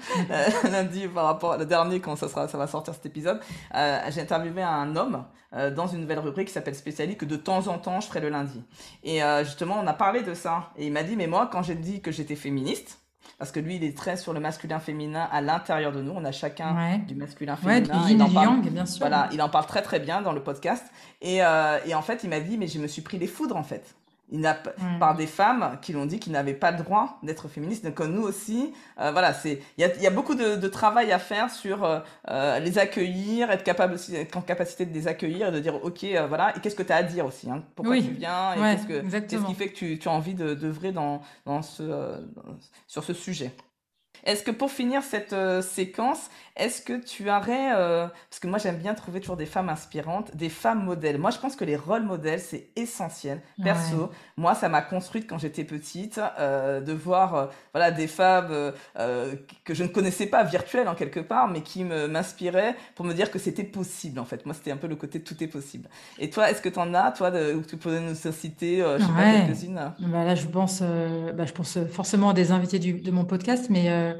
lundi, par rapport à le dernier, quand ça, sera, ça va sortir cet épisode, j'ai interviewé un homme dans une nouvelle rubrique qui s'appelle Spécialiste, que de temps en temps, je ferai le lundi. Et justement, on a parlé de ça. Et il m'a dit, mais moi, quand j'ai dit que j'étais féministe, parce que lui, il est très sur le masculin-féminin à l'intérieur de nous. On a chacun du masculin-féminin. Ouais, il, en parle, bien sûr. Voilà, il en parle très très bien dans le podcast. Et, euh, et en fait, il m'a dit, mais je me suis pris les foudres en fait. Il n'a par des femmes qui l'ont dit qu'ils n'avaient pas le droit d'être féministes. Donc nous aussi, euh, voilà, c'est il y a, y a, beaucoup de, de, travail à faire sur euh, euh, les accueillir, être capable aussi, être en capacité de les accueillir et de dire ok, voilà, et qu'est-ce que tu as à dire aussi, hein, pourquoi tu viens, et qu'est-ce que qu'est-ce qui fait que tu, tu as envie de d'œuvrer dans dans ce sur ce sujet? Est-ce que pour finir cette euh, séquence, est-ce que tu aurais, euh, parce que moi j'aime bien trouver toujours des femmes inspirantes, des femmes modèles. Moi je pense que les rôles modèles c'est essentiel. Perso, moi ça m'a construite quand j'étais petite euh, de voir voilà des femmes que je ne connaissais pas virtuelles en quelque part, mais qui m'inspiraient pour me dire que c'était possible en fait. Moi c'était un peu le côté tout est possible. Et toi, est-ce que tu en as, toi, de, tu pourrais nous citer, je sais pas quelques-unes? Bah Là je pense, bah, je pense forcément à des invités de mon podcast, mais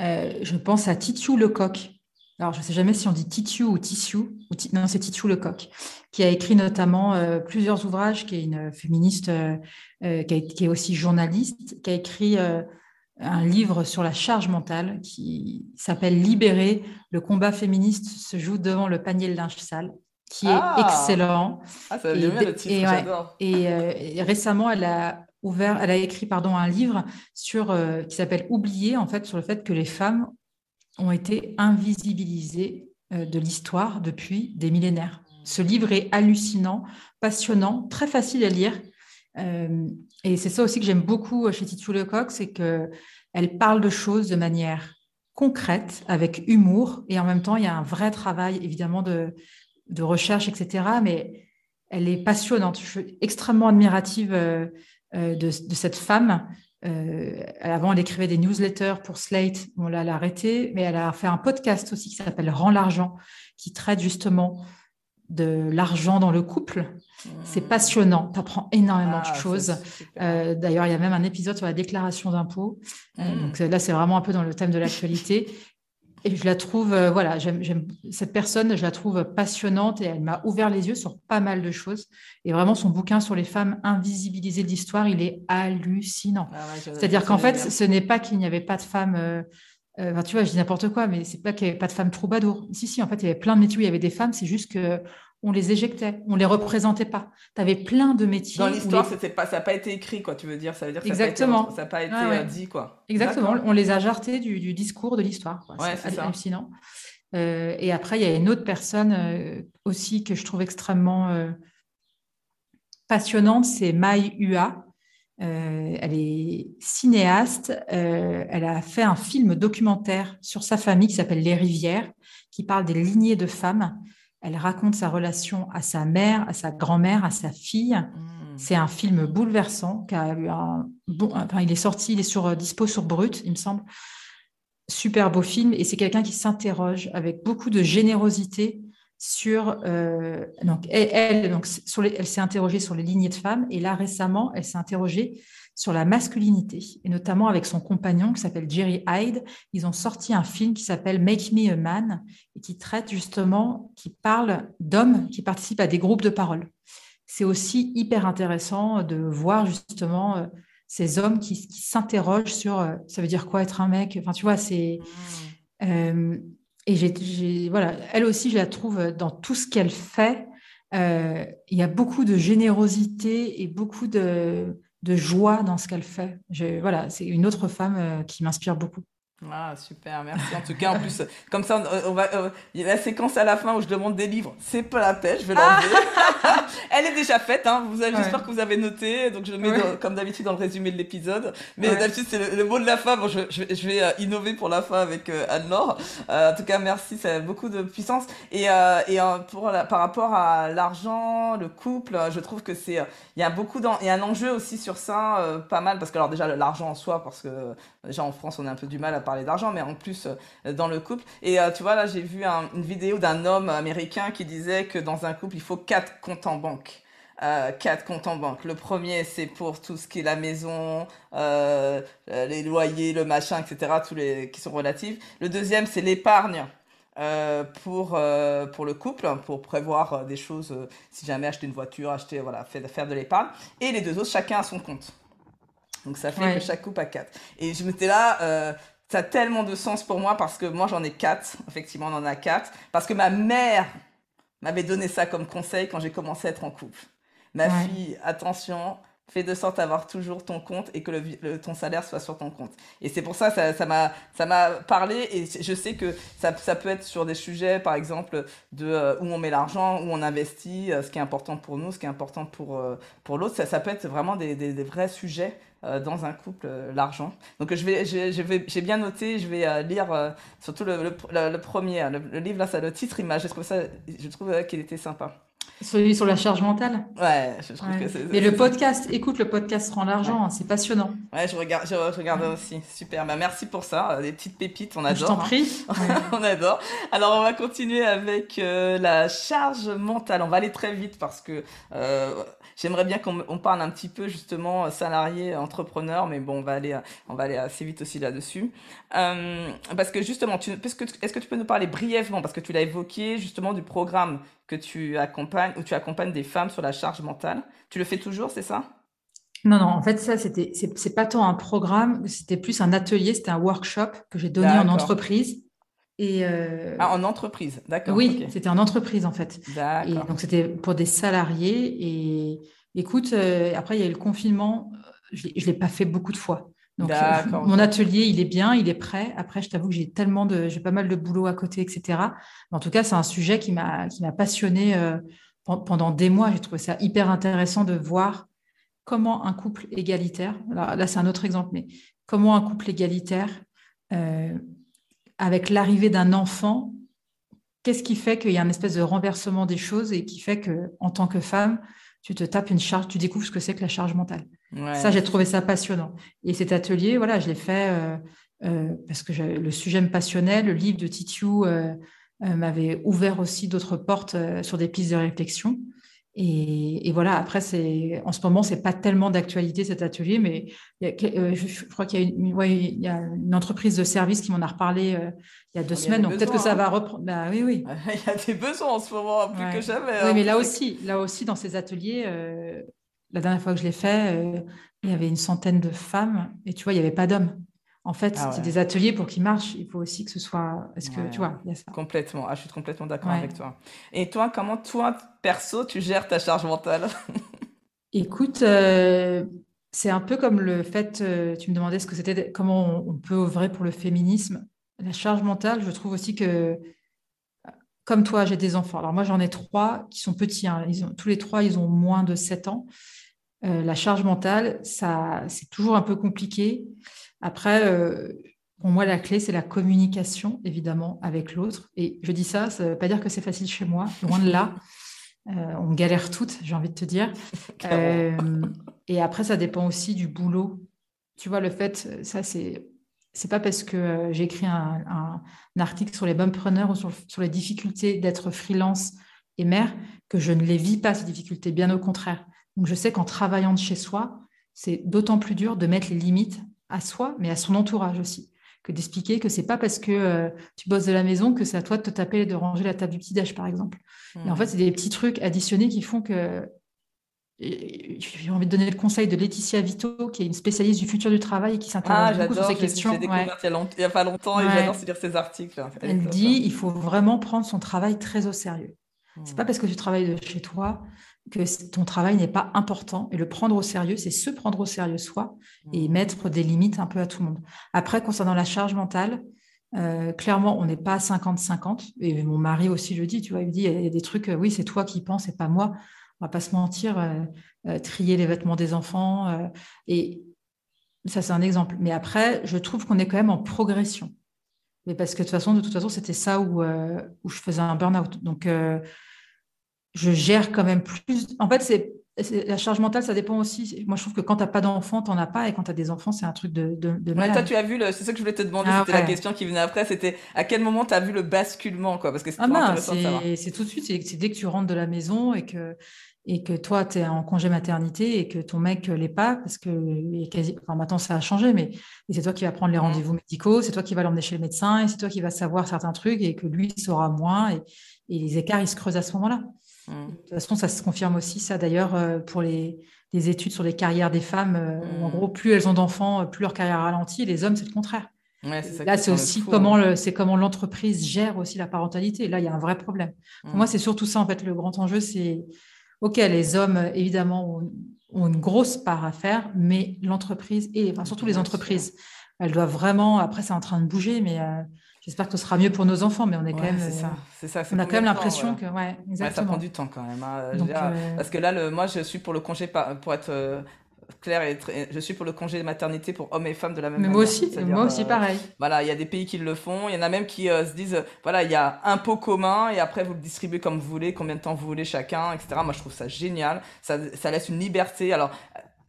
euh, je pense à Titiou Lecoq. Alors, je ne sais jamais si on dit Titiou ou Tissou. Ou Non, c'est Titiou Lecoq, qui a écrit notamment euh, plusieurs ouvrages, qui est une féministe, euh, qui, est aussi journaliste, qui a écrit un livre sur la charge mentale qui s'appelle Libérer. Le combat féministe se joue devant le panier de linge sale qui est ah excellent. Ah, ça va bien le titre, j'adore. et, récemment, elle a elle a écrit pardon, un livre euh, qui s'appelle Oublier, en fait, sur le fait que les femmes ont été invisibilisées euh, de l'histoire depuis des millénaires. Ce livre est hallucinant, passionnant, très facile à lire. Euh, et c'est ça aussi que j'aime beaucoup chez Titu Lecoq, c'est qu'elle parle de choses de manière concrète, avec humour, et en même temps, il y a un vrai travail, évidemment, de, de recherche, etc. Mais elle est passionnante. Je suis extrêmement admirative euh, de, cette femme. Euh, avant, elle écrivait des newsletters pour Slate. On l'a arrêté, mais elle a fait un podcast aussi qui s'appelle Rends l'argent, qui traite justement de l'argent dans le couple. C'est passionnant, tu apprends énormément ah, de choses. Euh, d'ailleurs, il y a même un épisode sur la déclaration d'impôt. Hmm. donc là, c'est vraiment un peu dans le thème de l'actualité. Et je la trouve, euh, voilà, j'aime cette personne, je la trouve passionnante et elle m'a ouvert les yeux sur pas mal de choses. Et vraiment, son bouquin sur les femmes invisibilisées de l'histoire, il est hallucinant. Ah C'est-à-dire qu'en fait, ce n'est pas qu'il n'y avait pas de femmes. Euh, euh, tu vois, je dis n'importe quoi, mais c'est pas qu'il n'y avait pas de femmes troubadours. Si, si, en fait, il y avait plein de métiers où il y avait des femmes. C'est juste que on les éjectait, on les représentait pas. Tu avais plein de métiers. Dans l'histoire, pas, ça n'a pas été écrit, quoi. Tu veux dire, ça veut dire que Exactement. ça n'a pas été, euh, dit, quoi. Exactement. On les a jartés du, discours de l'histoire. Ouais, c'est hallucinant. Euh, et après, il y a une autre personne euh, aussi que je trouve extrêmement passionnante, c'est Mai Hua. elle est cinéaste. elle a fait un film documentaire sur sa famille qui s'appelle Les Rivières, qui parle des lignées de femmes. Elle raconte sa relation à sa mère, à sa grand-mère, à sa fille. Hmm. C'est un film bouleversant qui a eu un bon. Enfin, il est sorti, il est sur dispo sur Brut, il me semble. Super beau film et c'est quelqu'un qui s'interroge avec beaucoup de générosité sur euh, donc elle, donc sur elle s'est interrogée sur les lignées de femmes et là récemment elle s'est interrogée sur la masculinité, et notamment avec son compagnon qui s'appelle Jerry Hyde. Ils ont sorti un film qui s'appelle Make Me a Man, et qui traite justement, qui parle d'hommes qui participent à des groupes de parole. C'est aussi hyper intéressant de voir justement euh, ces hommes qui, s'interrogent sur euh, ça veut dire quoi être un mec? Enfin, tu vois, c'est. Euh, et voilà, elle aussi, je la trouve dans tout ce qu'elle fait. il y a beaucoup de générosité et beaucoup de, de joie dans ce qu'elle fait. voilà, c'est une autre femme euh, qui m'inspire beaucoup. Ah, super, merci. En tout cas, en plus, comme ça, on va, euh, il y a la séquence à la fin où je demande des livres. C'est pas la peine, je vais l'enlever. Ah Elle est déjà faite, hein. Vous avez, j'espère que vous avez noté. Donc, je le mets comme d'habitude dans le résumé de l'épisode. Mais d'habitude, c'est le, mot de la fin. Bon, je, je, je vais euh, innover pour la fin avec euh, Anne-Laure. en tout cas, merci. Ça a beaucoup de puissance. Et, et pour par rapport à l'argent, le couple, je trouve que c'est, il y a beaucoup il y a un enjeu aussi sur ça, pas mal. Parce que, alors, déjà, l'argent en soi, parce que déjà en France, on a un peu du mal à parler d'argent, mais en plus dans le couple. Et tu vois, là, j'ai vu une vidéo d'un homme américain qui disait que dans un couple, il faut quatre comptes en banque. quatre comptes en banque. Le premier, c'est pour tout ce qui est la maison, les loyers, le machin, etc., tous les qui sont relatifs. Le deuxième, c'est l'épargne. Euh, pour, euh, pour le couple, pour prévoir euh, des choses, si jamais acheter une voiture, acheter, voilà, faire, de l'épargne. Et les deux autres, chacun a son compte. Donc ça fait que chaque couple a quatre. Et je m'étais là, ça a tellement de sens pour moi parce que moi j'en ai quatre, effectivement on en a quatre, parce que ma mère m'avait donné ça comme conseil quand j'ai commencé à être en couple. Ma fille, attention, fais de sorte d'avoir toujours ton compte et que le, ton salaire soit sur ton compte. Et c'est pour ça ça m'a ça m'a parlé et je sais que ça, ça, peut être sur des sujets par exemple de euh, où on met l'argent, où on investit, euh, ce qui est important pour nous, ce qui est important pour euh, pour l'autre, ça, ça peut être vraiment des, des, des vrais sujets dans un couple l'argent. Donc je vais je, j'ai bien noté, je vais lire surtout le, le, premier le, livre là ça le titre m'a je trouve ça je trouve qu'il était sympa. Celui sur la charge mentale Ouais, je trouve que c'est. Mais le podcast, écoute, le podcast rend l'argent, hein, c'est passionnant. Ouais, je regarde, je regarde aussi. Super. Bah, merci pour ça. Euh, des petites pépites, on adore. Je t'en hein. prie. on adore. Alors, on va continuer avec euh, la charge mentale. On va aller très vite parce que euh, J'aimerais bien qu'on parle un petit peu justement salarié, entrepreneur, mais bon, on va aller, on va aller assez vite aussi là-dessus. Euh, parce que justement, est-ce que, est-ce que tu peux nous parler brièvement, parce que tu l'as évoqué justement du programme que tu accompagnes, où tu accompagnes des femmes sur la charge mentale. Tu le fais toujours, c'est ça? Non, non, en fait, ça, c'était, c'est, pas tant un programme, c'était plus un atelier, c'était un workshop que j'ai donné en entreprise. Et euh, Ah, en entreprise, d'accord. Oui, c'était en entreprise en fait. Et donc c'était pour des salariés. Et écoute, euh, après il y a eu le confinement. Je ne l'ai pas fait beaucoup de fois. Donc euh, mon atelier, il est bien, il est prêt. Après, je t'avoue que j'ai tellement de, j'ai pas mal de boulot à côté, etc. Mais en tout cas, c'est un sujet qui m'a, qui m'a passionné pendant des mois. J'ai trouvé ça hyper intéressant de voir comment un couple égalitaire. Alors là, c'est un autre exemple, mais comment un couple égalitaire avec l'arrivée d'un enfant, qu'est-ce qui fait qu'il y a un espèce de renversement des choses et qui fait que, en tant que femme, tu te tapes une charge, tu découvres ce que c'est que la charge mentale. Ça, j'ai trouvé ça passionnant. Et cet atelier, voilà, je l'ai fait euh, euh, parce que le sujet me passionnait. Le livre de Titiou euh, m'avait ouvert aussi d'autres portes sur des pistes de réflexion. Et, voilà, après, c'est, en ce moment, c'est pas tellement d'actualité cet atelier, mais euh, je, crois qu'il y a, une, il y a une entreprise de service qui m'en a reparlé euh, il y a deux semaines, donc peut-être que ça va hein. reprendre. Bah, oui, oui. il y a des besoins en ce moment, plus que jamais. Oui, hein. mais là aussi, là aussi, dans ces ateliers, euh, la dernière fois que je l'ai fait, il y avait une centaine de femmes, et tu vois, il n'y avait pas d'hommes. En fait, ah c'est des ateliers pour qu'ils marchent. Il faut aussi que ce soit. Est-ce que tu vois, y a ça. Complètement. Ah, je suis complètement d'accord avec toi. Et toi, comment toi, perso, tu gères ta charge mentale? Écoute, euh, c'est un peu comme le fait. Euh, tu me demandais ce que c'était, comment on, peut œuvrer pour le féminisme. La charge mentale, je trouve aussi que, comme toi, j'ai des enfants. Alors moi, j'en ai trois qui sont petits. Hein. Ils ont, tous les trois, ils ont moins de 7 ans. Euh, la charge mentale, ça, c'est toujours un peu compliqué. Après, euh, pour moi, la clé, c'est la communication, évidemment, avec l'autre. Et je dis ça, ça ne veut pas dire que c'est facile chez moi, loin de là. Euh, on galère toutes, j'ai envie de te dire. Euh, et après, ça dépend aussi du boulot. Tu vois, le fait, ça, c'est. C'est pas parce que j'ai écrit un, article sur les bumpreneurs ou sur, sur les difficultés d'être freelance et mère que je ne les vis pas, ces difficultés, bien au contraire. Donc, je sais qu'en travaillant de chez soi, c'est d'autant plus dur de mettre les limites à soi, mais à son entourage aussi. Que d'expliquer que c'est pas parce que euh, tu bosses de la maison que c'est à toi de te taper et de ranger la table du petit-déj, par exemple. Et en fait, c'est des petits trucs additionnés qui font que. J'ai envie de donner le conseil de Laetitia Vito, qui est une spécialiste du futur du travail et qui s'intéresse ah, beaucoup sur ces questions. J'ai découvert il n'y a, pas longtemps et j'adore lire ses articles. Elle, dit il faut vraiment prendre son travail très au sérieux. C'est pas parce que tu travailles de chez toi que ton travail n'est pas important. Et le prendre au sérieux, c'est se prendre au sérieux soi et mmh. mettre des limites un peu à tout le monde. Après, concernant la charge mentale, euh, clairement, on n'est pas 50-50. Et mon mari aussi le dit, tu vois, il me dit, il y a des trucs, euh, oui, c'est toi qui penses et pas moi. On va pas se mentir, euh, trier les vêtements des enfants. et ça, c'est un exemple. Mais après, je trouve qu'on est quand même en progression. Mais parce que de toute façon, de toute façon, c'était ça où, où je faisais un burn-out. Donc, je gère quand même plus. En fait, c'est la charge mentale, ça dépend aussi. Moi, je trouve que quand tu n'as pas d'enfant, tu n'en as pas. Et quand tu as des enfants, c'est un truc de, de, ouais, toi, tu as vu, le... c'est ça que je voulais te demander, ah c'était la question qui venait après. C'était à quel moment tu as vu le basculement quoi? Parce que c'est ah c'est tout de suite. C'est dès que tu rentres de la maison et que, et que toi, tu es en congé maternité et que ton mec l'est pas, parce que quasi... enfin, maintenant, ça a changé, mais c'est toi qui vas prendre les mmh. rendez-vous médicaux, c'est toi qui vas l'emmener chez le médecin et c'est toi qui vas savoir certains trucs et que lui saura moins. Et, et les écarts, ils se creusent à ce moment-là. Mm. De toute façon, ça se confirme aussi, ça d'ailleurs, euh, pour les, études sur les carrières des femmes. Euh, en mm. gros, plus elles ont d'enfants, plus leur carrière ralentit. Les hommes, c'est le contraire. Là, c'est aussi comment hein. c'est comment l'entreprise gère aussi la parentalité. Là, il y a un vrai problème. Pour moi, mm. c'est surtout ça en fait le grand enjeu. C'est ok, les hommes évidemment ont, une grosse part à faire, mais l'entreprise et surtout les entreprises, elles doivent vraiment. Après, c'est en train de bouger, mais euh, J'espère que ce sera mieux pour nos enfants, mais on est quand même. C'est ça. C'est ça. On a quand même l'impression que, ouais, exactement. ça prend du temps quand même. Hein. Euh, parce que là, le, moi, je suis pour le congé pour être euh, clair et je suis pour le congé de maternité pour hommes et femmes de la même mais Moi aussi, moi aussi, euh, pareil. Voilà, il y a des pays qui le font. Il y en a même qui se disent, voilà, il y a un pot commun et après vous le distribuez comme vous voulez, combien de temps vous voulez chacun, etc. Moi, je trouve ça génial. Ça, ça laisse une liberté. Alors,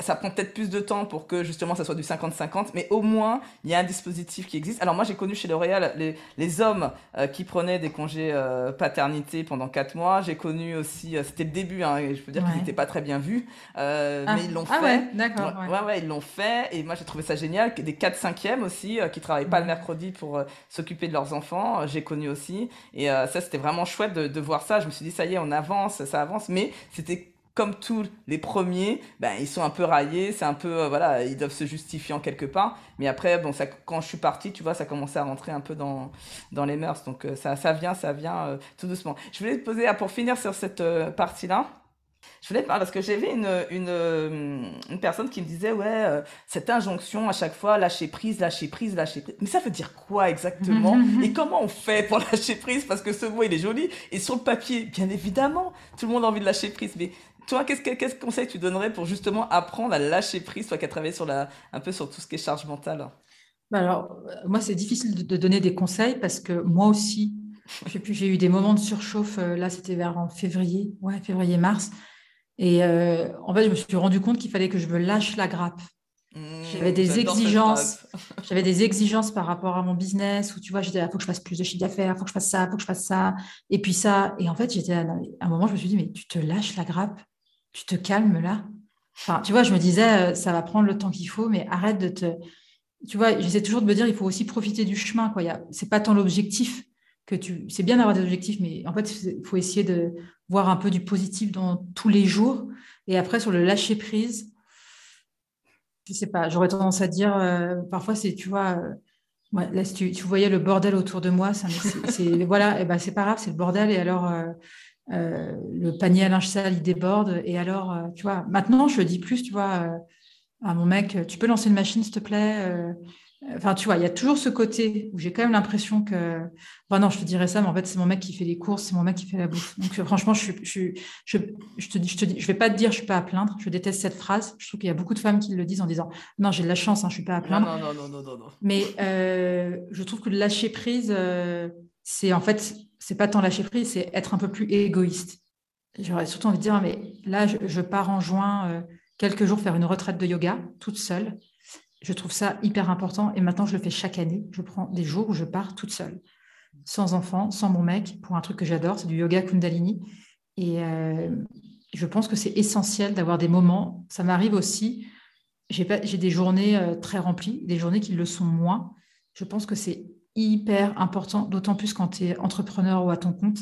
ça prend peut-être plus de temps pour que justement ça soit du 50-50, mais au moins il y a un dispositif qui existe. Alors moi j'ai connu chez L'Oréal les, les hommes euh, qui prenaient des congés euh, paternité pendant 4 mois. J'ai connu aussi, euh, c'était le début, hein, je peux dire qu'ils n'étaient pas très bien vus, ah. mais ils l'ont ah fait. Ouais, d'accord. Ouais. ouais, ils l'ont fait et moi j'ai trouvé ça génial. Des 4-5e aussi qui travaillent pas le mercredi pour s'occuper de leurs enfants, j'ai connu aussi. Et ça c'était vraiment chouette de, de voir ça. Je me suis dit ça y est, on avance, ça avance, mais c'était comme tous les premiers, ben, ils sont un peu raillés, c'est un peu, euh, voilà, ils doivent se justifier en quelque part. Mais après, bon, ça, quand je suis partie, tu vois, ça commençait à rentrer un peu dans, dans les mœurs. Donc, euh, ça, ça vient, ça vient euh, tout doucement. Je voulais te poser, ah, pour finir sur cette partie-là, je voulais parler parce que j'ai vu une, une, une, personne qui me disait, ouais, cette injonction à chaque fois, lâcher prise, lâcher prise, lâcher prise. Mais ça veut dire quoi exactement? Et comment on fait pour lâcher prise? Parce que ce mot, il est joli. Et sur le papier, bien évidemment, tout le monde a envie de lâcher prise. Mais toi, qu'est-ce que conseil tu donnerais pour justement apprendre à lâcher prise, toi qui as travaillé sur la, un peu sur tout ce qui est charge mentale? Bah Alors, moi, c'est difficile de, donner des conseils parce que moi aussi, j'ai eu des moments de surchauffe. Euh, là, c'était vers en février, ouais, février-mars. Et euh, en fait, je me suis rendu compte qu'il fallait que je me lâche la grappe. Mmh, j'avais des exigences, j'avais des exigences par rapport à mon business où tu vois, j'étais là, faut que je fasse plus de chiffre d'affaires, faut que je fasse ça, faut que je fasse ça, et puis ça. Et en fait, j'étais à un moment, je me suis dit, mais tu te lâches la grappe tu te calmes là. Enfin, tu vois, je me disais, euh, ça va prendre le temps qu'il faut, mais arrête de te. Tu vois, j'essaie toujours de me dire, il faut aussi profiter du chemin. Quoi. C'est pas tant l'objectif que tu. C'est bien d'avoir des objectifs, mais en fait, il faut essayer de voir un peu du positif dans tous les jours. Et après, sur le lâcher prise, je sais pas, j'aurais tendance à dire, euh, parfois, c'est, tu vois, euh, là, si tu, voyais le bordel autour de moi, c'est, voilà, et ben, c'est pas grave, c'est le bordel. Et alors, le panier à linge sale, il déborde. Et alors, euh, tu vois, maintenant, je dis plus, tu vois, euh, à mon mec, tu peux lancer une machine, s'il te plaît Enfin, tu vois, il y a toujours ce côté où j'ai quand même l'impression que. Enfin, non, je te dirais ça, mais en fait, c'est mon mec qui fait les courses, c'est mon mec qui fait la bouffe. Donc, franchement, je ne je, je, je, te, je, te je vais pas te dire, je suis pas à plaindre. Je déteste cette phrase. Je trouve qu'il y a beaucoup de femmes qui le disent en disant Non, j'ai de la chance, hein, je suis pas à plaindre. Non, non, non, non, non. non. Mais je trouve que le lâcher prise, c'est en fait c'est pas tant lâcher prise, c'est être un peu plus égoïste. J'aurais surtout envie de dire, mais là, je, pars en juin euh, quelques jours faire une retraite de yoga toute seule. Je trouve ça hyper important et maintenant je le fais chaque année. Je prends des jours où je pars toute seule, sans enfant, sans mon mec, pour un truc que j'adore, c'est du yoga Kundalini. Et euh, je pense que c'est essentiel d'avoir des moments. Ça m'arrive aussi. J'ai des journées euh, très remplies, des journées qui le sont moins. Je pense que c'est hyper important, d'autant plus quand tu es entrepreneur ou à ton compte,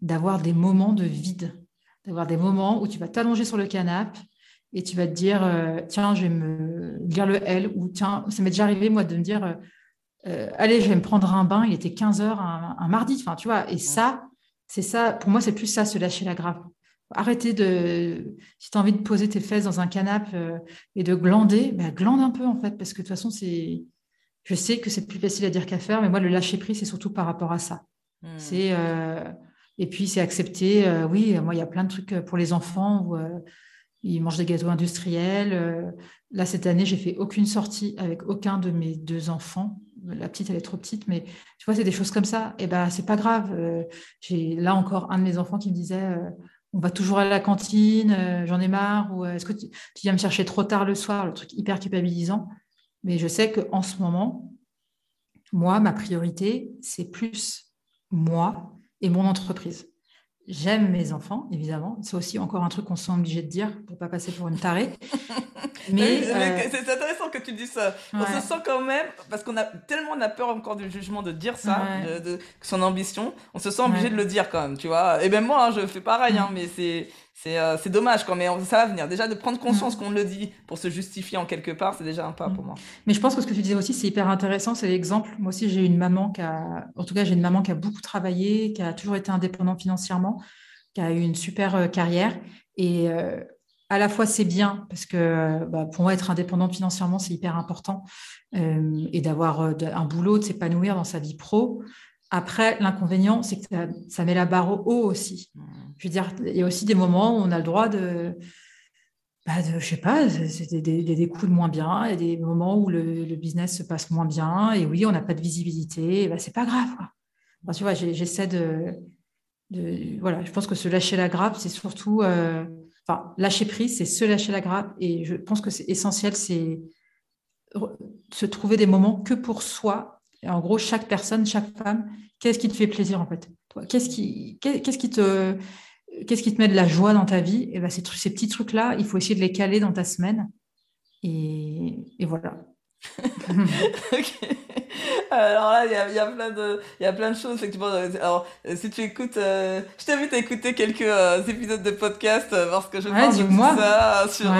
d'avoir des moments de vide, d'avoir des moments où tu vas t'allonger sur le canapé et tu vas te dire, euh, tiens, je vais me lire le L, ou tiens, ça m'est déjà arrivé, moi, de me dire, euh, euh, allez, je vais me prendre un bain, il était 15 heures un, mardi, enfin, tu vois, et ça, c'est ça, pour moi, c'est plus ça, se lâcher la grappe. Arrêtez de, si tu as envie de poser tes fesses dans un canapé et de glander, bah, glande un peu, en fait, parce que de toute façon, c'est je sais que c'est plus facile à dire qu'à faire, mais moi, le lâcher prise, c'est surtout par rapport à ça. Hmm. C'est euh, et puis c'est accepter. Euh, oui, moi, il y a plein de trucs pour les enfants où euh, ils mangent des gâteaux industriels. là, cette année, j'ai fait aucune sortie avec aucun de mes deux enfants. La petite, elle est trop petite, mais tu vois, c'est des choses comme ça. Et eh ben, c'est pas grave. j'ai là encore un de mes enfants qui me disait on va toujours à la cantine, euh, j'en ai marre, ou est-ce que tu, viens me chercher trop tard le soir, le truc hyper culpabilisant. Mais je sais qu'en ce moment, moi, ma priorité, c'est plus moi et mon entreprise. J'aime mes enfants, évidemment. C'est aussi encore un truc qu'on se sent obligé de dire pour pas passer pour une tarée. Mais, euh, c'est intéressant que tu dises ça. On se sent quand même, parce qu'on a tellement on a peur encore du jugement de dire ça, de, son ambition, on se sent obligé de le dire quand même, tu vois. Et même moi, hein, je fais pareil, hein, mais c'est euh, dommage quand même, ça va venir. Déjà, de prendre conscience qu'on le dit pour se justifier en quelque part, c'est déjà un pas pour moi. Mais je pense que ce que tu disais aussi, c'est hyper intéressant. C'est l'exemple. Moi aussi, j'ai une maman qui a, en tout cas, j'ai une maman qui a beaucoup travaillé, qui a toujours été indépendante financièrement, qui a eu une super euh, carrière. Et euh, à la fois, c'est bien parce que bah, pour moi, être indépendante financièrement, c'est hyper important. et d'avoir un boulot, de s'épanouir dans sa vie pro. Après, l'inconvénient, c'est que ça, met la barre au haut aussi. Mmh. Je veux dire, il y a aussi des moments où on a le droit de, bah de je sais pas, c'est des, des, coups de moins bien, il y a des moments où le, business se passe moins bien, et oui, on n'a pas de visibilité, bah, c'est pas grave. tu vois, j'essaie de, Voilà, je pense que se lâcher la grappe, c'est surtout. Euh, enfin, lâcher prise, c'est se lâcher la grappe, et je pense que c'est essentiel, c'est se trouver des moments que pour soi en gros, chaque personne, chaque femme, qu'est-ce qui te fait plaisir en fait? Qu'est-ce qui, qu'est-ce qui te, qu'est-ce qui te met de la joie dans ta vie? Et ben, ces, ces petits trucs-là, il faut essayer de les caler dans ta semaine. Et, et voilà. Alors là, il y a, y, a plein de, il y a plein de choses, effectivement. Alors, si tu écoutes, euh, je t'invite à écouter quelques euh, épisodes de podcast euh, parce que je pense de tout ça sur,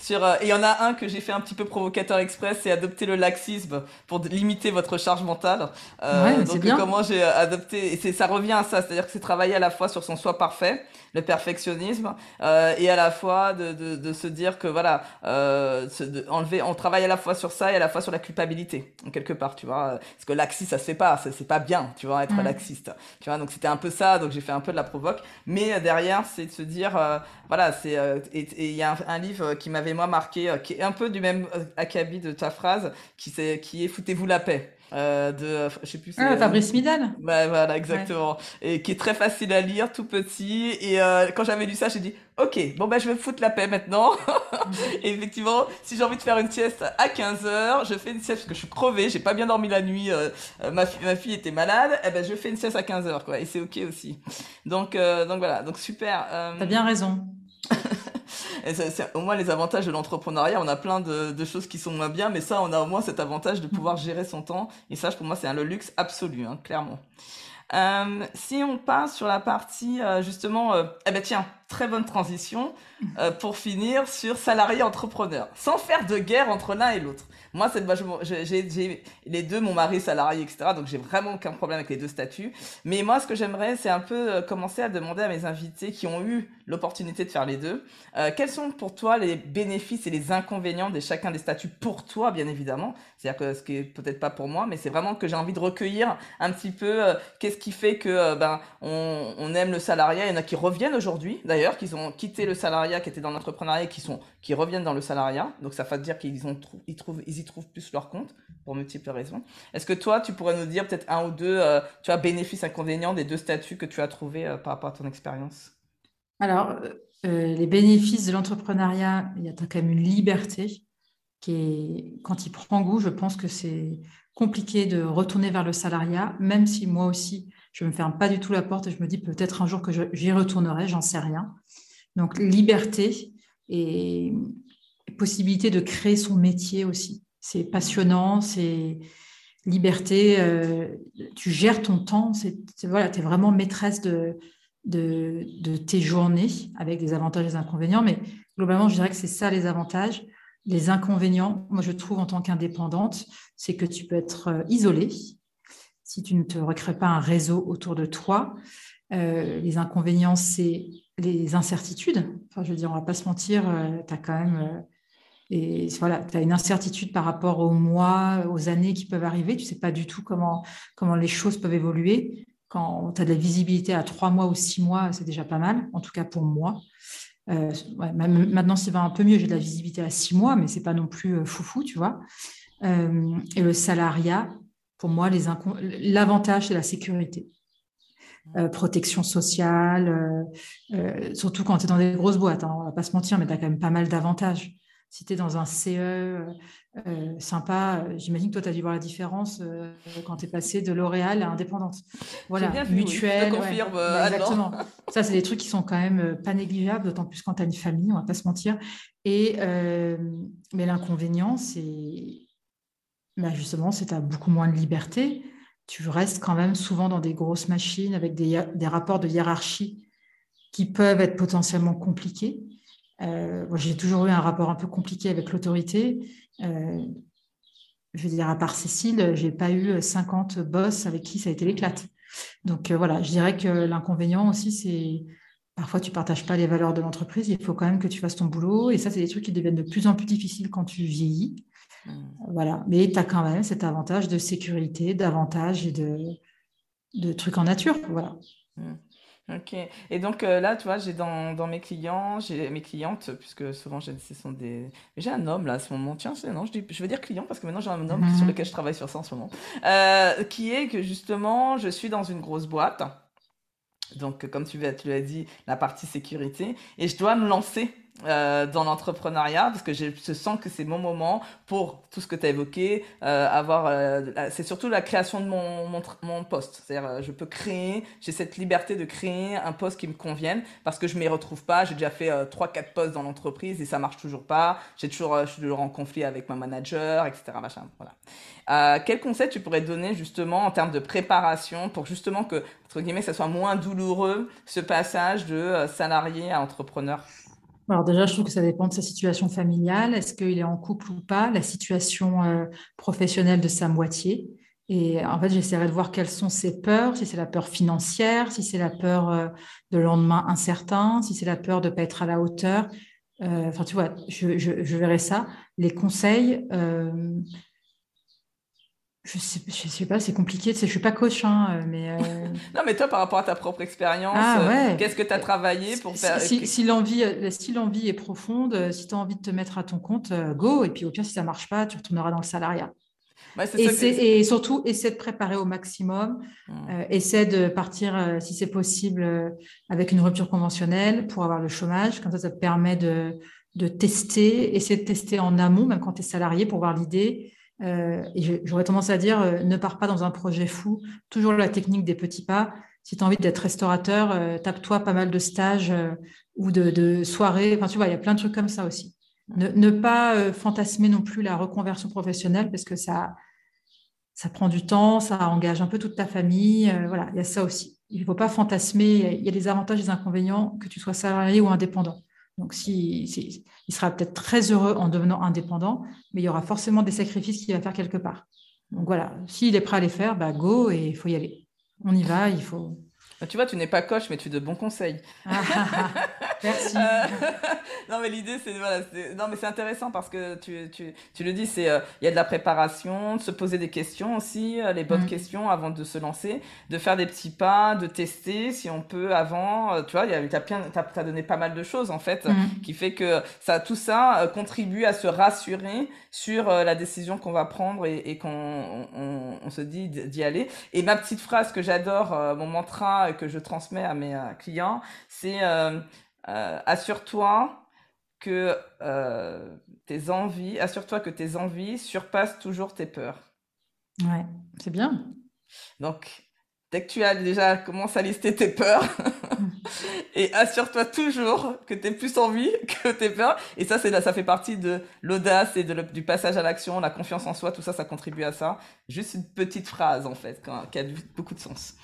sur, et il y en a un que j'ai fait un petit peu provocateur express, c'est adopter le laxisme pour limiter votre charge mentale. donc, bien. comment j'ai adopté, et ça revient à ça, c'est-à-dire que c'est travailler à la fois sur son soi parfait, le perfectionnisme, et à la fois de, de, de se dire que voilà, de enlever, on travaille à la fois sur ça et à la fois sur la culpabilité, en quelque part, tu vois parce que laxiste, ça se fait pas, c'est pas bien, tu vois, être laxiste. Tu vois, donc c'était un peu ça, donc j'ai fait un peu de la provoque. Mais euh, derrière, c'est de se dire, euh, voilà, c'est. Euh, et il y a un, livre qui m'avait moi marqué, qui est un peu du même acabit de ta phrase, qui, est, qui est Foutez-vous la paix. Euh, de je sais plus ah, Fabrice Midal. Bah, voilà exactement. Et qui est très facile à lire tout petit. Et euh, quand j'avais lu ça j'ai dit ok bon bah je vais me foutre la paix maintenant. Et effectivement si j'ai envie de faire une sieste à 15h je fais une sieste parce que je suis crevée j'ai pas bien dormi la nuit euh, ma, fille, ma fille était malade et eh ben je fais une sieste à 15h quoi. Et c'est ok aussi. Donc donc voilà. Donc super t'as bien raison et c'est au moins les avantages de l'entrepreneuriat. On a plein de, choses qui sont moins bien, mais ça, on a au moins cet avantage de pouvoir gérer son temps. Et ça, pour moi, c'est un le luxe absolu, hein, clairement. Euh, si on passe sur la partie euh, justement, euh, eh ben tiens, très bonne transition pour finir sur salarié entrepreneur, sans faire de guerre entre l'un et l'autre. Moi, c'est j'ai les deux, mon mari salarié, etc. Donc j'ai vraiment aucun problème avec les deux statuts. Mais moi, ce que j'aimerais, c'est un peu commencer à demander à mes invités qui ont eu l'opportunité de faire les deux, quels sont pour toi les bénéfices et les inconvénients de chacun des statuts pour toi, bien évidemment. C'est-à-dire que ce qui est peut-être pas pour moi, mais c'est vraiment que j'ai envie de recueillir un petit peu qu'est-ce qui fait que ben on, aime le salariat. Il y en a qui reviennent aujourd'hui, d'ailleurs, qui ont quitté le salariat, qui étaient dans l'entrepreneuriat, qui sont qui reviennent dans le salariat. Donc ça veut dire qu'ils ont ils trouvent trouvent plus leur compte pour multiples raisons. Est-ce que toi, tu pourrais nous dire peut-être un ou deux, euh, tu as bénéfices inconvénients des deux statuts que tu as trouvés euh, par rapport à ton expérience? Alors, euh, les bénéfices de l'entrepreneuriat, il y a quand même une liberté qui est, quand il prend goût, je pense que c'est compliqué de retourner vers le salariat, même si moi aussi, je ne me ferme pas du tout la porte et je me dis peut-être un jour que j'y retournerai, j'en sais rien. Donc, liberté et possibilité de créer son métier aussi. C'est passionnant, c'est liberté, euh, tu gères ton temps, c'est, voilà, tu es vraiment maîtresse de, de, tes journées avec des avantages et des inconvénients, mais globalement, je dirais que c'est ça les avantages. Les inconvénients, moi je trouve en tant qu'indépendante, c'est que tu peux être euh, isolée si tu ne te recrées pas un réseau autour de toi. Euh, les inconvénients, c'est les incertitudes. Enfin, je veux dire, on va pas se mentir, tu as quand même et voilà, tu as une incertitude par rapport aux mois, aux années qui peuvent arriver. Tu ne sais pas du tout comment, comment les choses peuvent évoluer. Quand tu as de la visibilité à trois mois ou six mois, c'est déjà pas mal, en tout cas pour moi. Euh, maintenant, ça va un peu mieux. J'ai de la visibilité à six mois, mais ce n'est pas non plus euh, foufou, tu vois. Euh, et le salariat, pour moi, l'avantage, c'est la sécurité. protection sociale, surtout quand tu es dans des grosses boîtes. Hein, on va pas se mentir, mais tu as quand même pas mal d'avantages. Si tu es dans un CE sympa, j'imagine que toi, tu as dû voir la différence quand tu es passé de L'Oréal à indépendante. Voilà, bien mutuelle. exactement. Ça, c'est des trucs qui sont quand même pas négligeables, d'autant plus quand tu as une famille, on va pas se mentir. Et, mais l'inconvénient, c'est bah justement, c'est tu as beaucoup moins de liberté. Tu restes quand même souvent dans des grosses machines avec des, des rapports de hiérarchie qui peuvent être potentiellement compliqués. Euh, j'ai toujours eu un rapport un peu compliqué avec l'autorité. Euh, je veux dire, à part Cécile, j'ai pas eu 50 boss avec qui ça a été l'éclate. Donc euh, voilà, je dirais que l'inconvénient aussi, c'est parfois tu partages pas les valeurs de l'entreprise. Il faut quand même que tu fasses ton boulot. Et ça, c'est des trucs qui deviennent de plus en plus difficiles quand tu vieillis. Mmh. Voilà. Mais tu as quand même cet avantage de sécurité, d'avantage et de, de trucs en nature. Voilà. Mmh. Ok. Et donc euh, là, tu vois, j'ai dans, dans mes clients, j'ai mes clientes, puisque souvent j'ai, ce sont des. J'ai un homme là à ce moment. Tiens, c'est, non, je, dis, je veux dire client parce que maintenant j'ai un homme sur mhm. lequel je travaille sur ça en ce moment. Euh, qui est que justement, je suis dans une grosse boîte. Donc, comme tu, tu l'as dit, la partie sécurité. Et je dois me lancer euh, dans l'entrepreneuriat parce que je, sens que c'est mon moment pour tout ce que tu as évoqué, euh, avoir euh, c'est surtout la création de mon, mon, mon poste. C'est-à-dire euh, je peux créer, j'ai cette liberté de créer un poste qui me convienne parce que je m'y retrouve pas, j'ai déjà fait trois quatre postes dans l'entreprise et ça marche toujours pas, j'ai toujours je suis toujours en conflit avec ma manager, etc. machin, voilà. quel conseil tu pourrais donner justement en termes de préparation pour justement que entre guillemets ça soit moins douloureux ce passage de salarié à entrepreneur? Alors déjà, je trouve que ça dépend de sa situation familiale. Est-ce qu'il est en couple ou pas? La situation euh, professionnelle de sa moitié. Et en fait, j'essaierai de voir quelles sont ses peurs, si c'est la peur financière, si c'est la peur euh, de lendemain incertain, si c'est la peur de ne pas être à la hauteur. Euh, enfin, tu vois, je, je, verrai ça. Les conseils, je sais, je sais pas, c'est compliqué. Je suis pas coach, hein, mais. Euh, non, mais toi, par rapport à ta propre expérience, ah, euh, qu'est-ce que tu as travaillé pour faire Si, si l'envie, euh, si l'envie est profonde, si tu as envie de te mettre à ton compte, go. Et puis au pire, si ça marche pas, tu retourneras dans le salariat. et, et, surtout, essaie de préparer au maximum. Mmh. essaie de partir, si c'est possible, avec une rupture conventionnelle pour avoir le chômage. Comme ça, ça te permet de, de tester, essayer de tester en amont, même quand tu es salarié, pour voir l'idée euh, et j'aurais tendance à dire, euh, ne pars pas dans un projet fou, toujours la technique des petits pas. Si tu as envie d'être restaurateur, euh, tape-toi pas mal de stages ou de, soirées. Enfin, tu vois, il y a plein de trucs comme ça aussi. Ne, pas fantasmer non plus la reconversion professionnelle parce que ça, ça prend du temps, ça engage un peu toute ta famille. voilà, il y a ça aussi. Il ne faut pas fantasmer. Il y a des avantages et des inconvénients, que tu sois salarié ou indépendant. Donc, si, il sera peut-être très heureux en devenant indépendant, mais il y aura forcément des sacrifices qu'il va faire quelque part. Donc voilà, s'il est prêt à les faire, bah go et il faut y aller. On y va, il faut, bah, tu vois, tu n'es pas coach, mais tu es de bons conseils. Merci. Euh, non, mais l'idée, c'est voilà, non, mais c'est intéressant parce que tu, tu, tu le dis, c'est euh, il y a de la préparation, de se poser des questions aussi, euh, les bonnes mm. questions avant de se lancer, de faire des petits pas, de tester si on peut avant. tu vois, tu as, as, donné pas mal de choses en fait, mm. qui fait que ça, tout ça contribue à se rassurer sur la décision qu'on va prendre et, et qu'on on, on, se dit d'y aller. Et ma petite phrase que j'adore, mon mantra que je transmets à mes euh, clients, c'est euh, euh, assure-toi que tes envies, assure-toi que tes envies surpassent toujours tes peurs. Ouais, c'est bien. Donc, dès que tu as déjà commencé à lister tes peurs, et assure-toi toujours que tu es plus envie que tes peurs. Et ça, c'est ça fait partie de l'audace et de du passage à l'action, la confiance en soi, tout ça, ça contribue à ça. Juste une petite phrase, en fait, qui a beaucoup de sens.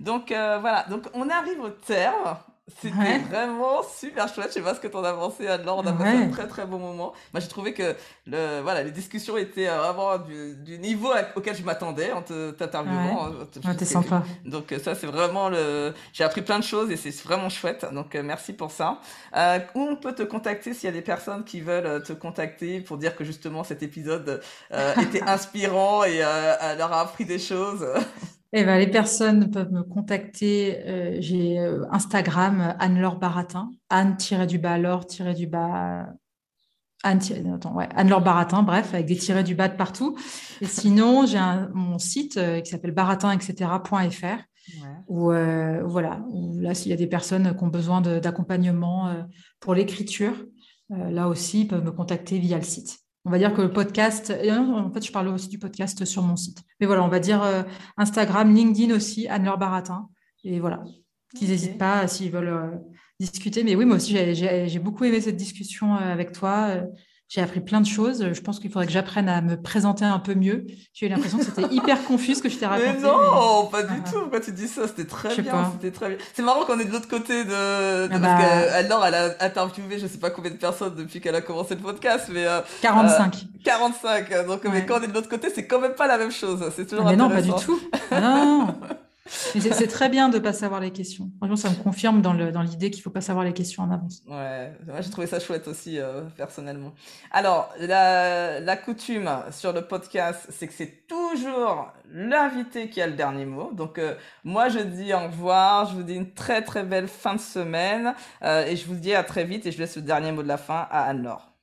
Donc euh, voilà, donc on arrive au terme. C'était vraiment super chouette. Je sais pas ce que t'en as pensé, Anne-Laure. On a passé un très très bon moment. Moi, j'ai trouvé que le, voilà, les discussions étaient euh, vraiment du, du niveau auquel je m'attendais en t'interviewant. Ouais. T'es sympa. Donc euh, ça, c'est vraiment le. J'ai appris plein de choses et c'est vraiment chouette. Donc merci pour ça. Euh, où on peut te contacter s'il y a des personnes qui veulent te contacter pour dire que justement cet épisode était inspirant et leur a appris des choses? Eh ben, les personnes peuvent me contacter. Euh, j'ai euh, Instagram, Anne-Laure Baratin, Anne-du-bas, Anne, ouais, Anne-Laure Baratin, bref, avec des tirés du bas de partout. Et sinon, j'ai mon site euh, qui s'appelle baratin, etc.fr Ou voilà, là, s'il y a des personnes qui ont besoin d'accompagnement pour l'écriture, là aussi, ils peuvent me contacter via le site. On va dire que le podcast, en fait, je parle aussi du podcast sur mon site. Mais voilà, on va dire Instagram, LinkedIn aussi, Anne-Laure Baratin. Et voilà, qu'ils n'hésitent pas s'ils veulent discuter. Mais oui, moi aussi, j'ai beaucoup aimé cette discussion avec toi. J'ai appris plein de choses. Je pense qu'il faudrait que j'apprenne à me présenter un peu mieux. J'ai eu l'impression que c'était hyper confus ce que je t'ai raconté. Mais non, pas du tout. Pourquoi tu dis ça? C'était très bien. C'était très bien. C'est marrant qu'on est de l'autre côté de. Ah parce bah... elle a interviewé je sais pas combien de personnes depuis qu'elle a commencé le podcast, mais. 45. Euh, 45. Euh, Donc, mais quand on est de l'autre côté, c'est quand même pas la même chose. C'est toujours. Mais non, pas du tout. Non. c'est très bien de ne pas savoir les questions. Franchement, ça me confirme dans l'idée qu'il ne faut pas savoir les questions en avance. Ouais, moi j'ai trouvé ça chouette aussi, euh, personnellement. Alors, la, la, coutume sur le podcast, c'est que c'est toujours l'invité qui a le dernier mot. Donc, euh, moi je dis au revoir, je vous dis une très très belle fin de semaine euh, et je vous dis à très vite et je laisse le dernier mot de la fin à Anne-Laure.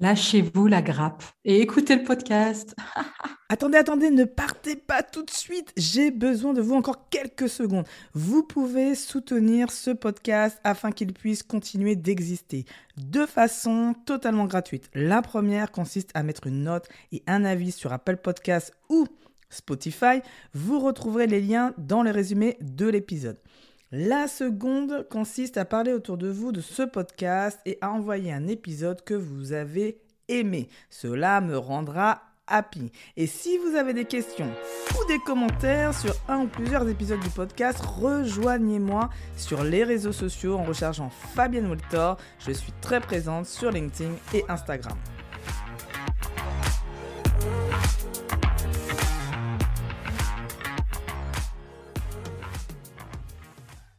Lâchez-vous la grappe et écoutez le podcast. attendez, attendez, ne partez pas tout de suite. J'ai besoin de vous encore quelques secondes. Vous pouvez soutenir ce podcast afin qu'il puisse continuer d'exister de façon totalement gratuite. La première consiste à mettre une note et un avis sur Apple Podcast ou Spotify. Vous retrouverez les liens dans le résumé de l'épisode. La seconde consiste à parler autour de vous de ce podcast et à envoyer un épisode que vous avez aimé. Cela me rendra happy. Et si vous avez des questions ou des commentaires sur un ou plusieurs épisodes du podcast, rejoignez-moi sur les réseaux sociaux en recherchant Fabienne Woltor. Je suis très présente sur LinkedIn et Instagram.